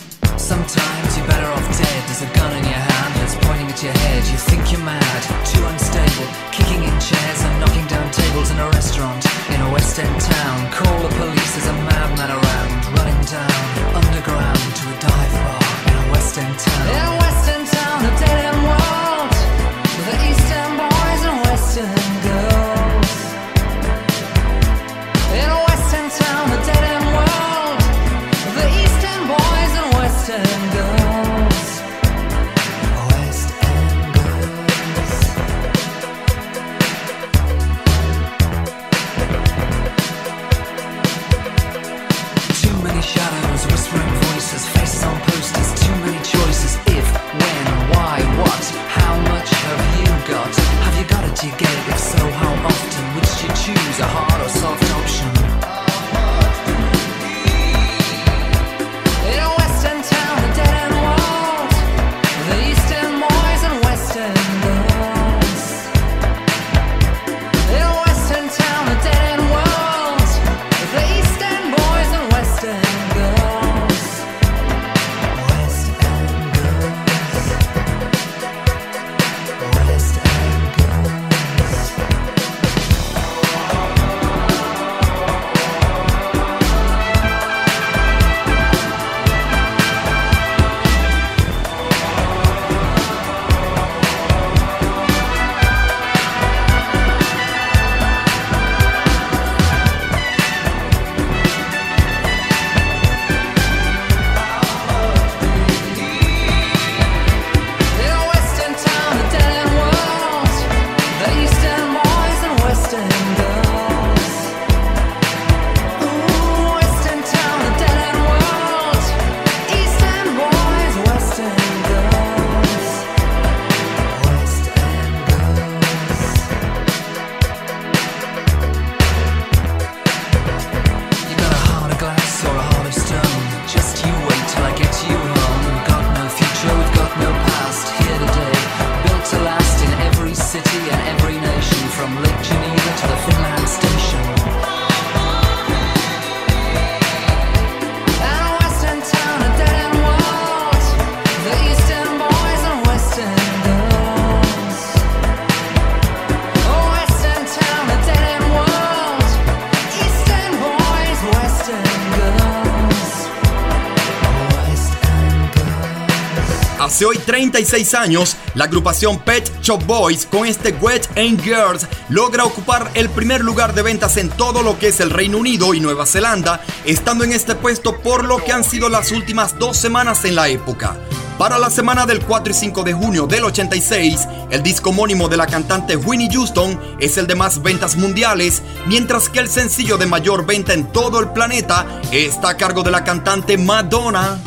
36 años, la agrupación Pet Shop Boys con este Wet and Girls logra ocupar el primer lugar de ventas en todo lo que es el Reino Unido y Nueva Zelanda, estando en este puesto por lo que han sido las últimas dos semanas en la época. Para la semana del 4 y 5 de junio del 86, el disco homónimo de la cantante Winnie Houston es el de más ventas mundiales, mientras que el sencillo de mayor venta en todo el planeta está a cargo de la cantante Madonna.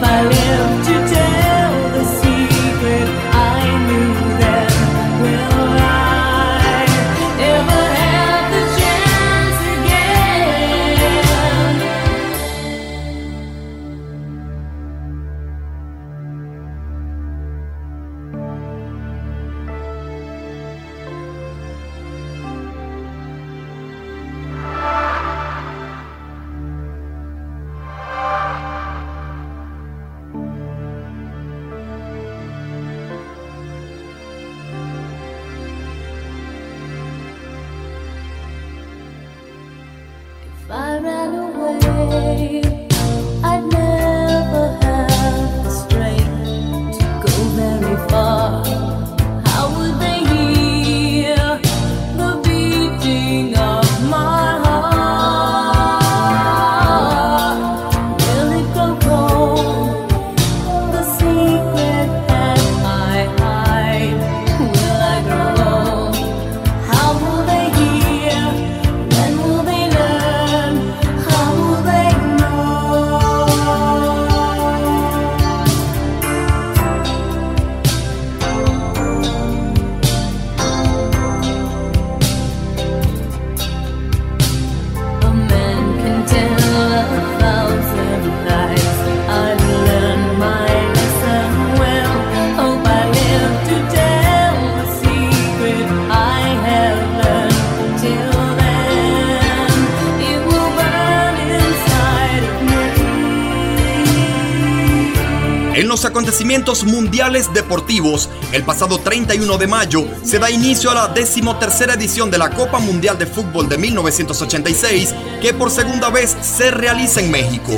vale. Acontecimientos mundiales deportivos, el pasado 31 de mayo se da inicio a la decimotercera edición de la Copa Mundial de Fútbol de 1986, que por segunda vez se realiza en México.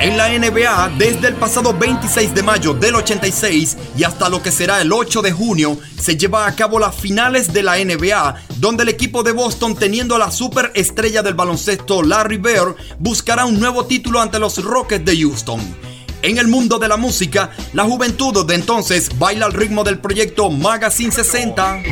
En la NBA, desde el pasado 26 de mayo del 86 y hasta lo que será el 8 de junio, se lleva a cabo las finales de la NBA, donde el equipo de Boston, teniendo a la superestrella del baloncesto Larry Bird, buscará un nuevo título ante los Rockets de Houston. En el mundo de la música, la juventud de entonces baila al ritmo del proyecto Magazine 60.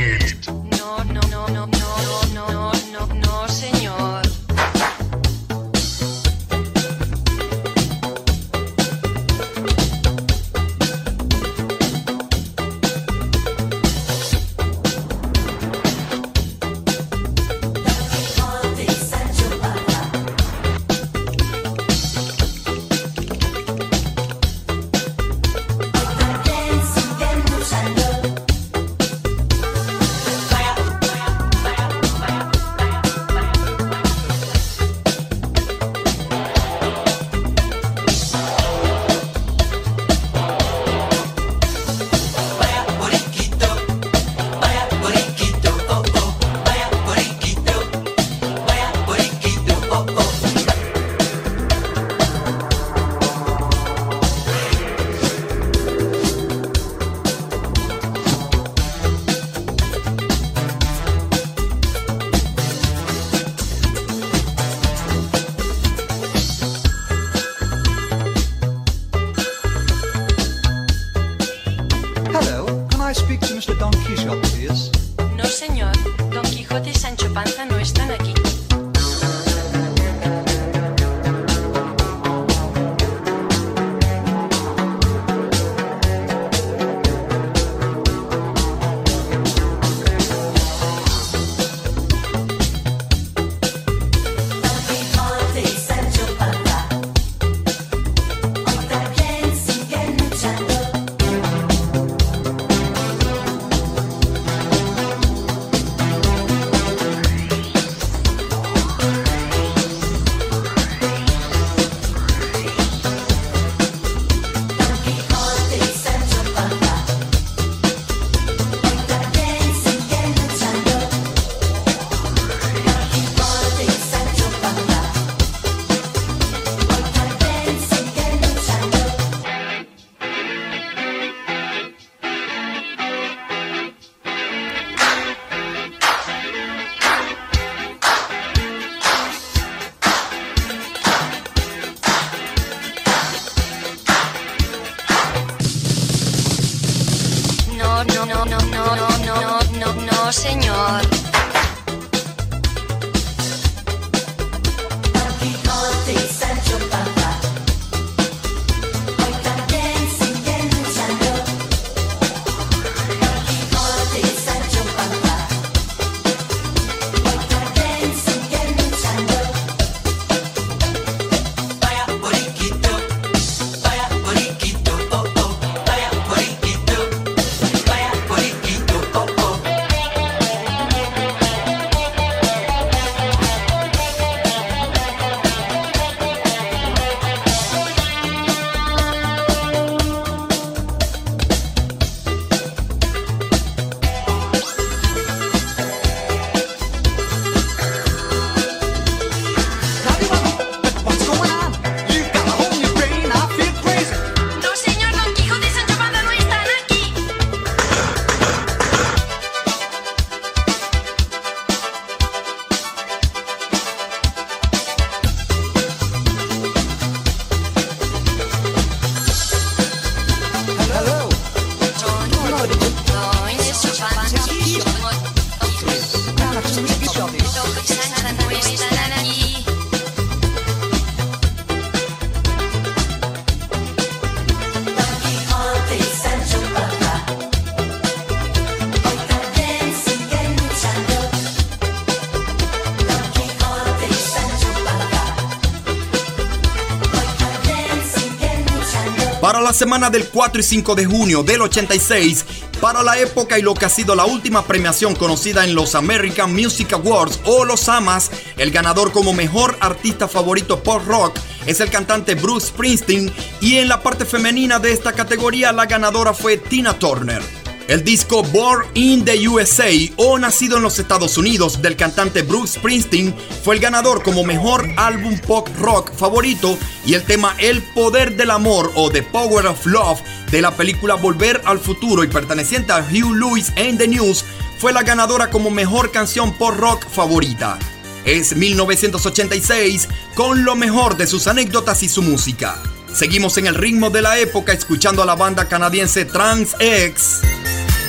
Semana del 4 y 5 de junio del 86, para la época y lo que ha sido la última premiación conocida en los American Music Awards o los AMAs, el ganador como mejor artista favorito pop rock es el cantante Bruce Springsteen y en la parte femenina de esta categoría la ganadora fue Tina Turner. El disco Born in the USA o Nacido en los Estados Unidos del cantante Bruce Springsteen fue el ganador como mejor álbum pop rock favorito y el tema El Poder del Amor o The Power of Love de la película Volver al Futuro y perteneciente a Hugh Lewis and the News fue la ganadora como mejor canción pop rock favorita. Es 1986 con lo mejor de sus anécdotas y su música. Seguimos en el ritmo de la época escuchando a la banda canadiense Trans X.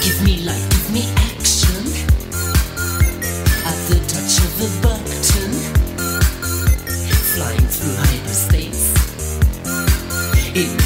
Give me in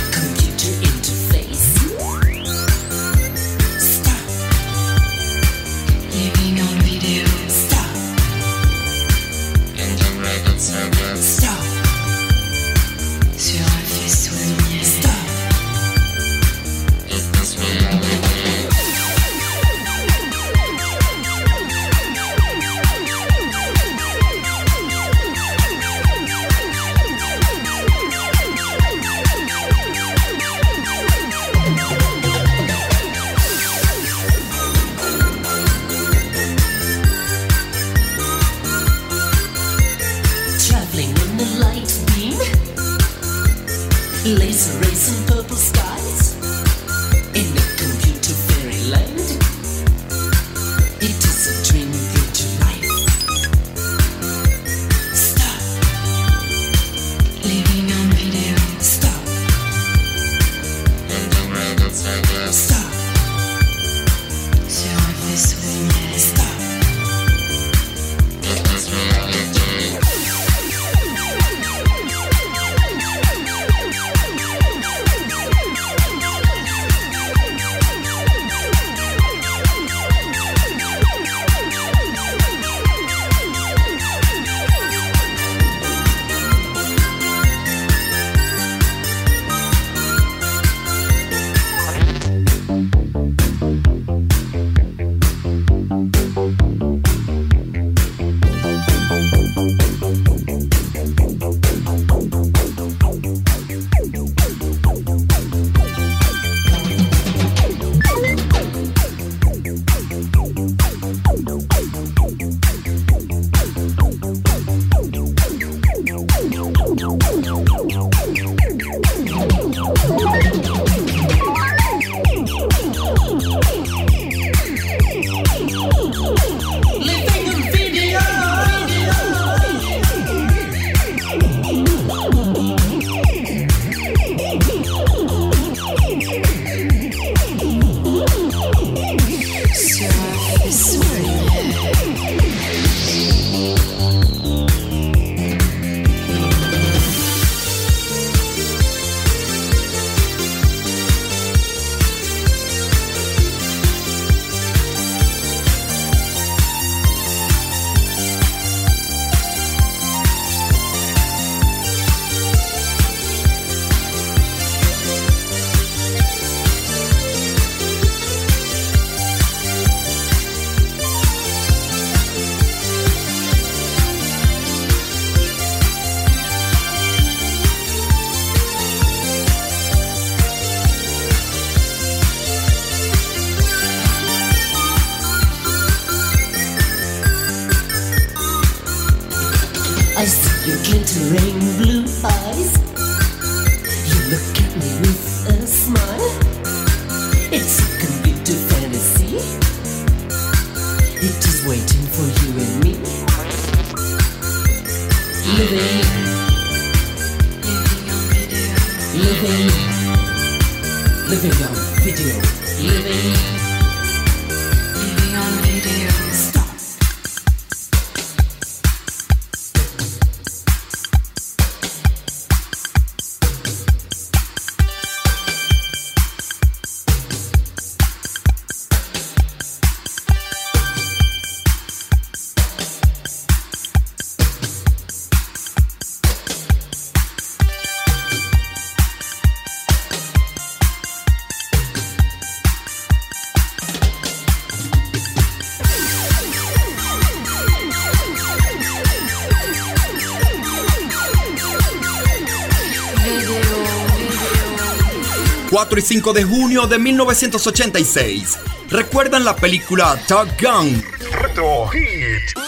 4 y 5 de junio de 1986. ¿Recuerdan la película Top Gun? Retro Hit.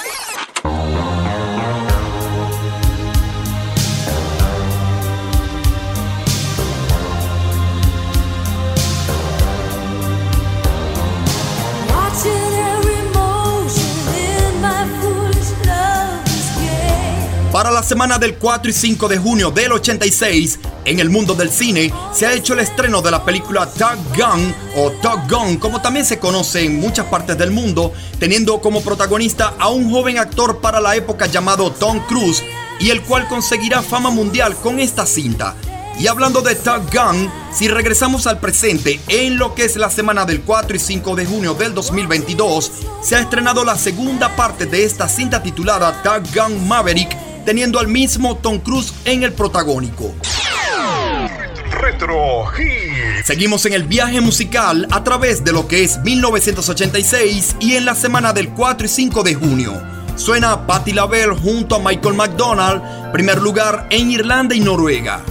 Para la semana del 4 y 5 de junio del 86, en el mundo del cine se ha hecho el estreno de la película Top Gun o Top Gun, como también se conoce en muchas partes del mundo, teniendo como protagonista a un joven actor para la época llamado Tom Cruise y el cual conseguirá fama mundial con esta cinta. Y hablando de Top Gun, si regresamos al presente, en lo que es la semana del 4 y 5 de junio del 2022, se ha estrenado la segunda parte de esta cinta titulada Top Gun Maverick, teniendo al mismo Tom Cruise en el protagónico. Seguimos en el viaje musical a través de lo que es 1986 y en la semana del 4 y 5 de junio. Suena Patti LaBelle junto a Michael McDonald, primer lugar en Irlanda y Noruega.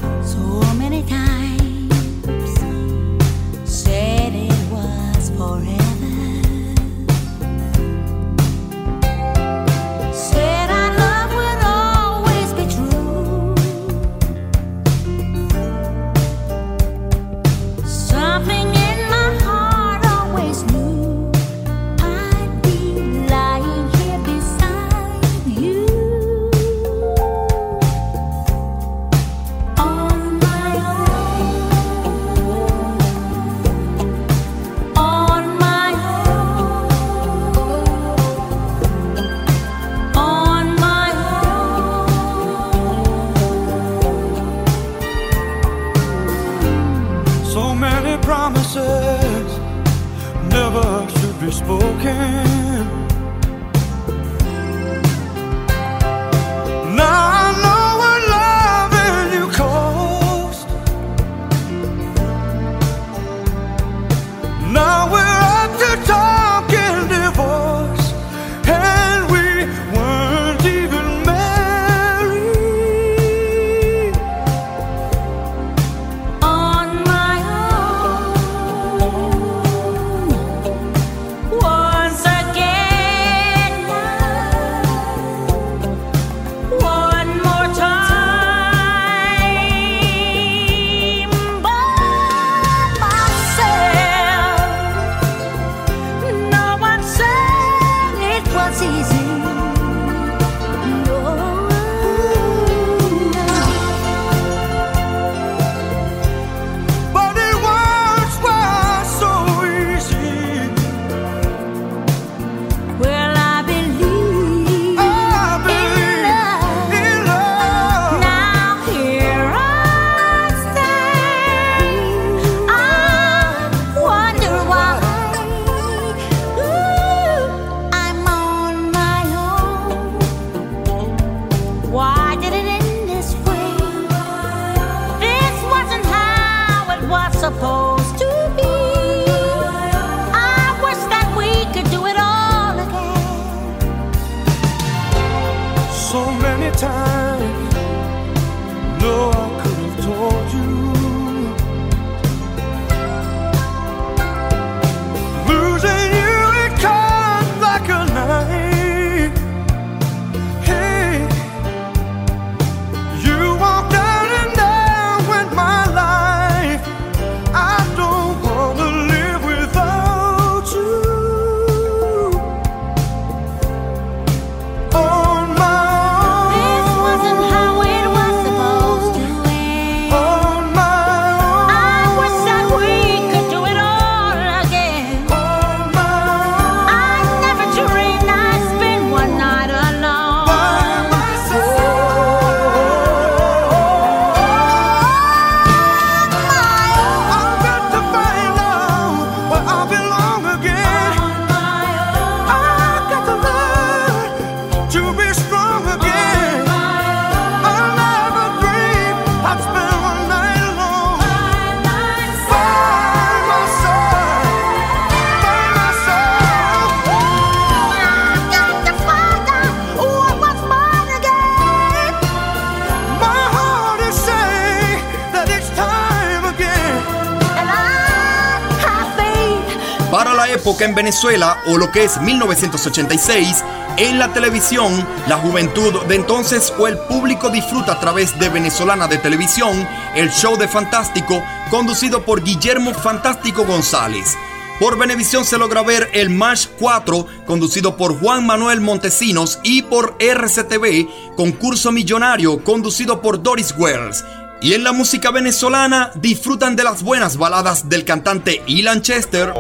Época en Venezuela, o lo que es 1986, en la televisión, la juventud de entonces o el público disfruta a través de Venezolana de Televisión el show de Fantástico, conducido por Guillermo Fantástico González. Por Venevisión se logra ver el March 4, conducido por Juan Manuel Montesinos, y por RCTV, Concurso Millonario, conducido por Doris Wells. Y en la música venezolana disfrutan de las buenas baladas del cantante Ilan Chester.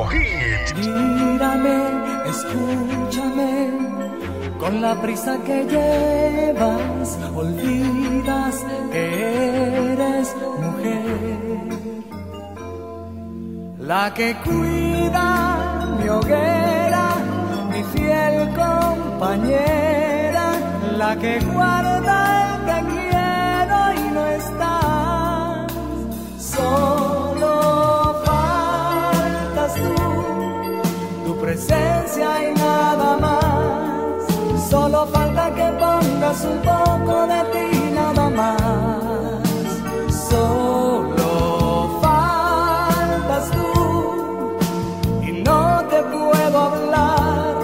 Escúchame, con la prisa que llevas, olvidas que eres mujer. La que cuida mi hoguera, mi fiel compañera, la que guarda presencia y nada más. Solo falta que pongas un poco de ti nada más. Solo faltas tú y no te puedo hablar.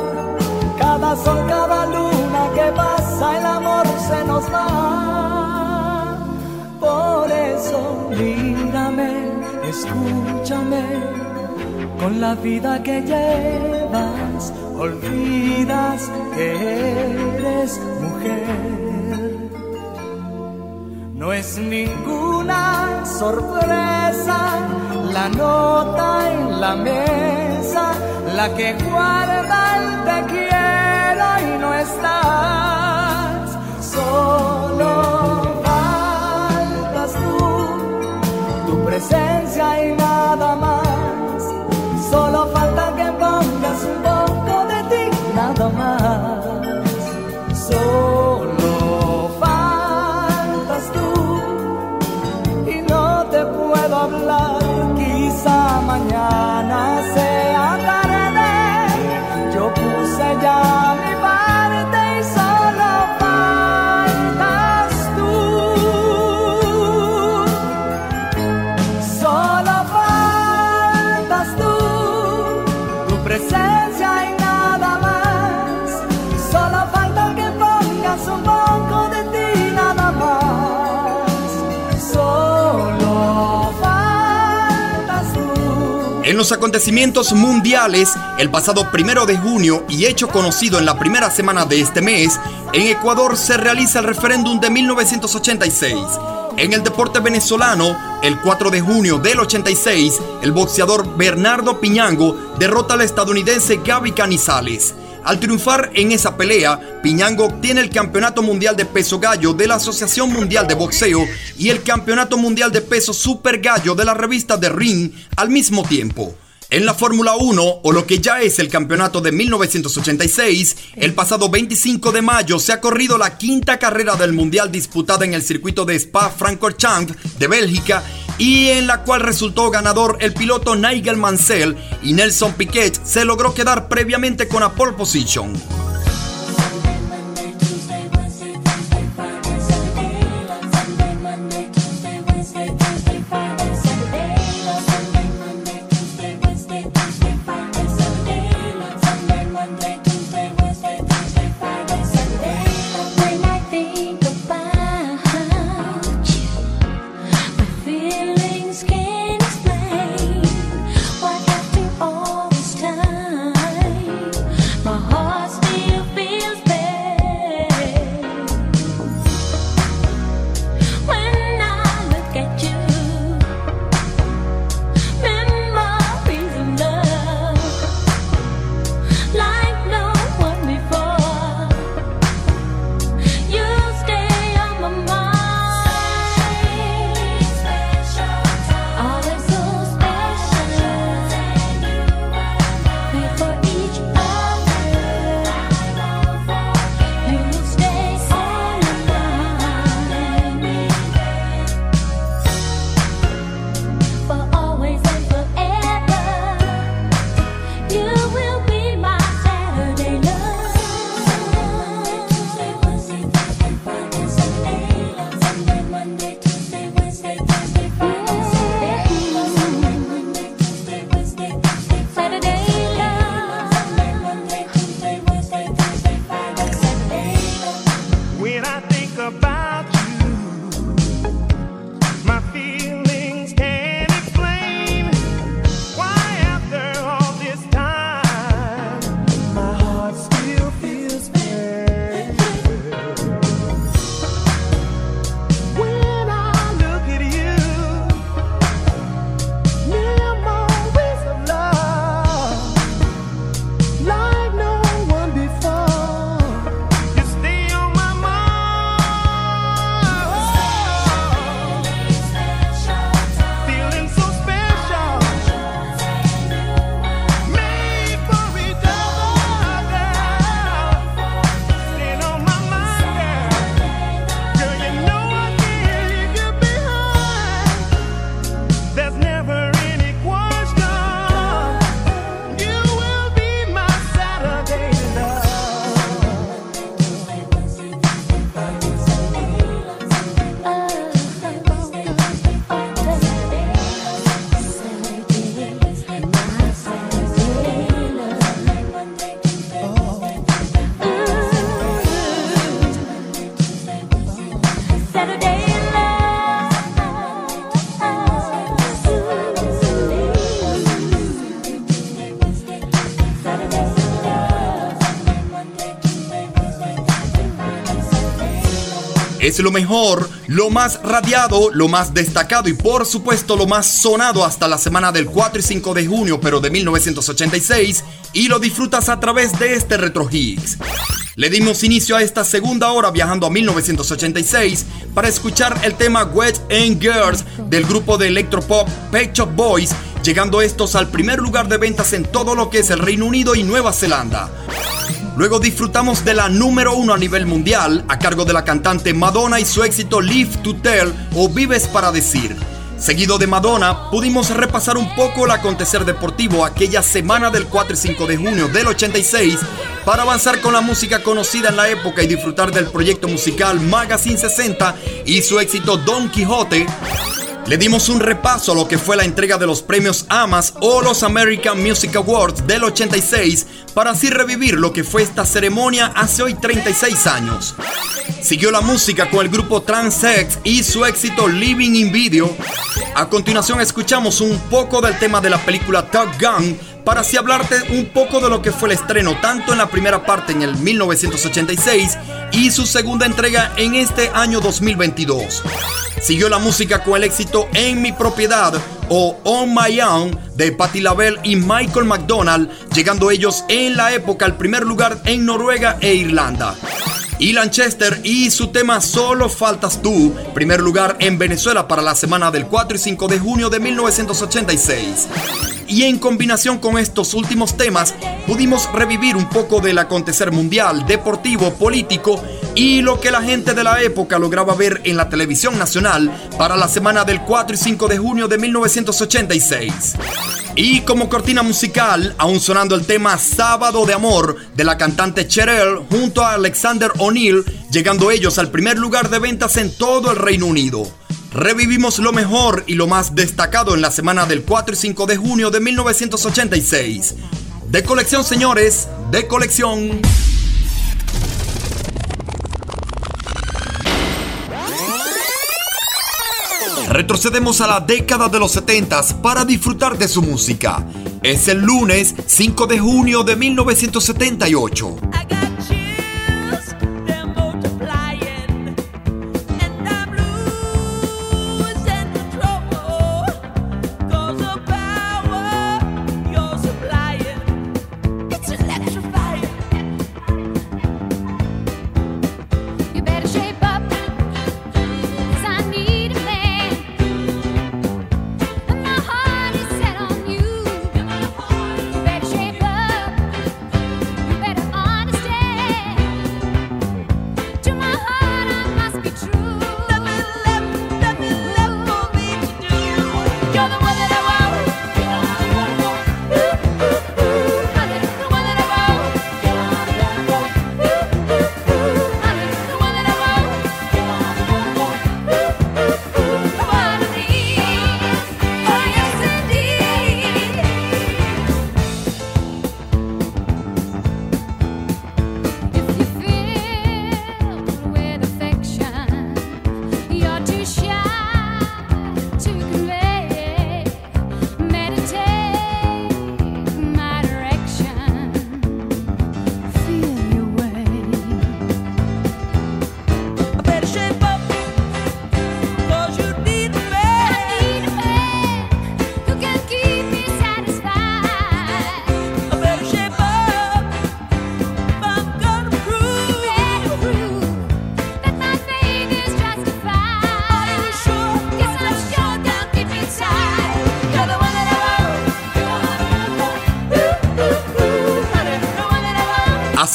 Cada sol, cada luna que pasa, el amor se nos va. Por eso mírame, escúchame con la vida que llevas, olvidas que eres mujer. No es ninguna sorpresa la nota en la mesa, la que guarda el te quiero y no estás. Solo faltas tú, tu presencia y nada más. Solo falta que pongas un poco de ti, nada más. Solo En los acontecimientos mundiales, el pasado primero de junio y hecho conocido en la primera semana de este mes, en Ecuador se realiza el referéndum de 1986. En el deporte venezolano, el 4 de junio del 86, el boxeador Bernardo Piñango derrota al estadounidense Gaby Canizales. Al triunfar en esa pelea, Piñango obtiene el Campeonato Mundial de Peso Gallo de la Asociación Mundial de Boxeo y el Campeonato Mundial de Peso Super Gallo de la revista The Ring al mismo tiempo. En la Fórmula 1, o lo que ya es el campeonato de 1986, el pasado 25 de mayo se ha corrido la quinta carrera del Mundial disputada en el circuito de Spa-Francorchamps de Bélgica y en la cual resultó ganador el piloto Nigel Mansell y Nelson Piquet se logró quedar previamente con la pole position. Lo mejor, lo más radiado, lo más destacado y por supuesto lo más sonado hasta la semana del 4 y 5 de junio pero de 1986 y lo disfrutas a través de este Retro Hits. Le dimos inicio a esta segunda hora viajando a 1986 para escuchar el tema Wet and Girls del grupo de electropop Pet Shop Boys, llegando estos al primer lugar de ventas en todo lo que es el Reino Unido y Nueva Zelanda. Luego disfrutamos de la número uno a nivel mundial a cargo de la cantante Madonna y su éxito Live to Tell o Vives para decir. Seguido de Madonna, pudimos repasar un poco el acontecer deportivo aquella semana del 4 y 5 de junio del 86 para avanzar con la música conocida en la época y disfrutar del proyecto musical Magazine 60 y su éxito Don Quijote. Le dimos un repaso a lo que fue la entrega de los premios AMAS o los American Music Awards del 86 para así revivir lo que fue esta ceremonia hace hoy 36 años. Siguió la música con el grupo Transex y su éxito Living in Video. A continuación escuchamos un poco del tema de la película Top Gun para así hablarte un poco de lo que fue el estreno tanto en la primera parte en el 1986 y su segunda entrega en este año 2022. Siguió la música con el éxito En mi propiedad o On My Own de Patti LaBelle y Michael McDonald, llegando ellos en la época al primer lugar en Noruega e Irlanda. Y Lanchester y su tema Solo Faltas Tú, primer lugar en Venezuela para la semana del 4 y 5 de junio de 1986. Y en combinación con estos últimos temas, pudimos revivir un poco del acontecer mundial, deportivo, político y lo que la gente de la época lograba ver en la televisión nacional para la semana del 4 y 5 de junio de 1986. Y como cortina musical, aún sonando el tema Sábado de Amor de la cantante Cheryl junto a Alexander O'Neill, llegando ellos al primer lugar de ventas en todo el Reino Unido. Revivimos lo mejor y lo más destacado en la semana del 4 y 5 de junio de 1986. De colección, señores, de colección. Retrocedemos a la década de los 70 para disfrutar de su música. Es el lunes 5 de junio de 1978.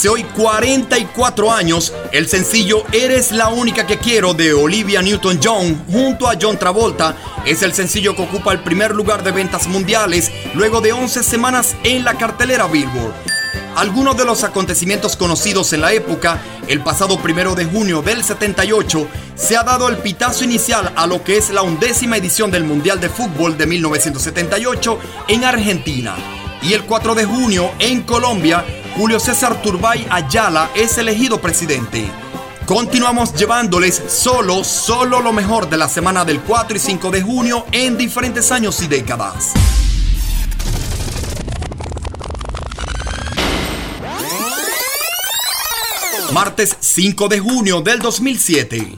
Hace hoy 44 años, el sencillo Eres la única que quiero de Olivia Newton-John junto a John Travolta es el sencillo que ocupa el primer lugar de ventas mundiales luego de 11 semanas en la cartelera Billboard. Algunos de los acontecimientos conocidos en la época, el pasado primero de junio del 78, se ha dado el pitazo inicial a lo que es la undécima edición del Mundial de Fútbol de 1978 en Argentina. Y el 4 de junio en Colombia, Julio César Turbay Ayala es elegido presidente. Continuamos llevándoles solo, solo lo mejor de la semana del 4 y 5 de junio en diferentes años y décadas. Martes 5 de junio del 2007.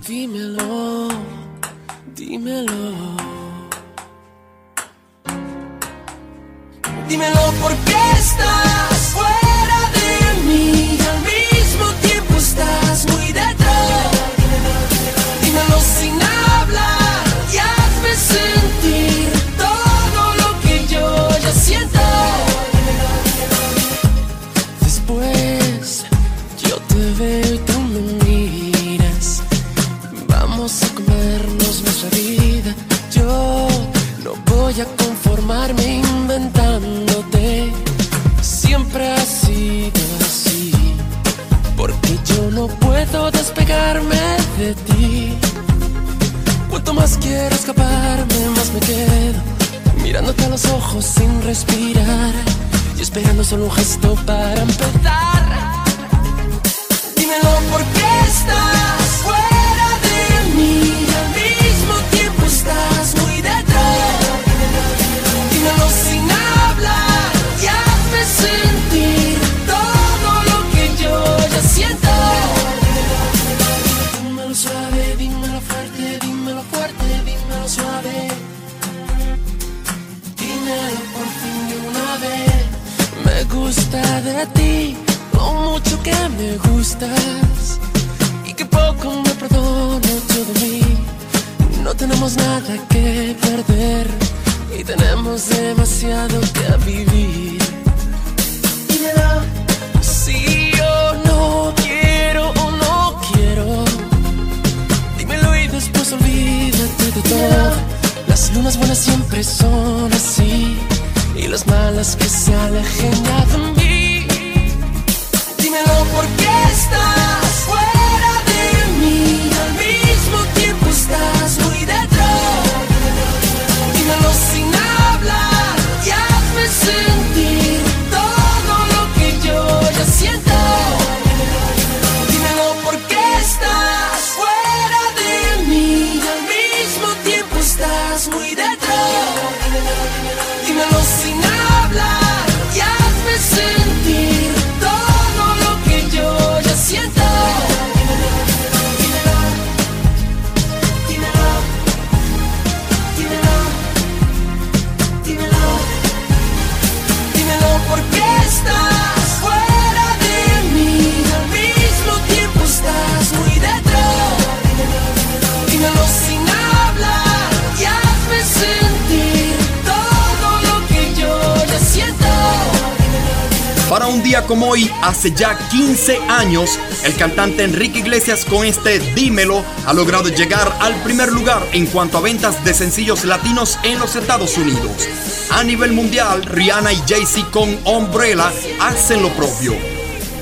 Hace ya 15 años, el cantante Enrique Iglesias con este Dímelo ha logrado llegar al primer lugar en cuanto a ventas de sencillos latinos en los Estados Unidos. A nivel mundial, Rihanna y Jay-Z con Umbrella hacen lo propio.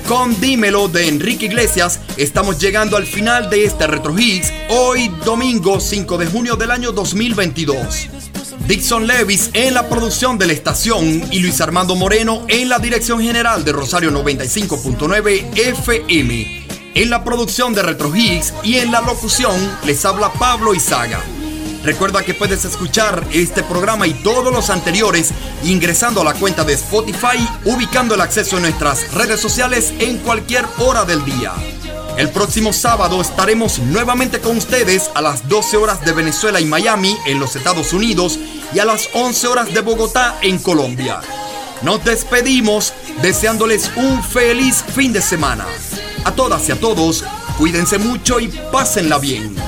Con Dímelo de Enrique Iglesias, estamos llegando al final de este Retro Hits, hoy domingo 5 de junio del año 2022. Dixon Levis en la producción de la estación y Luis Armando Moreno en la dirección general de Rosario 95.9 FM. En la producción de Retro Hits y en la locución les habla Pablo Izaga. Recuerda que puedes escuchar este programa y todos los anteriores ingresando a la cuenta de Spotify, ubicando el acceso en nuestras redes sociales en cualquier hora del día. El próximo sábado estaremos nuevamente con ustedes a las 12 horas de Venezuela y Miami en los Estados Unidos y a las 11 horas de Bogotá en Colombia. Nos despedimos deseándoles un feliz fin de semana. A todas y a todos, cuídense mucho y pásenla bien.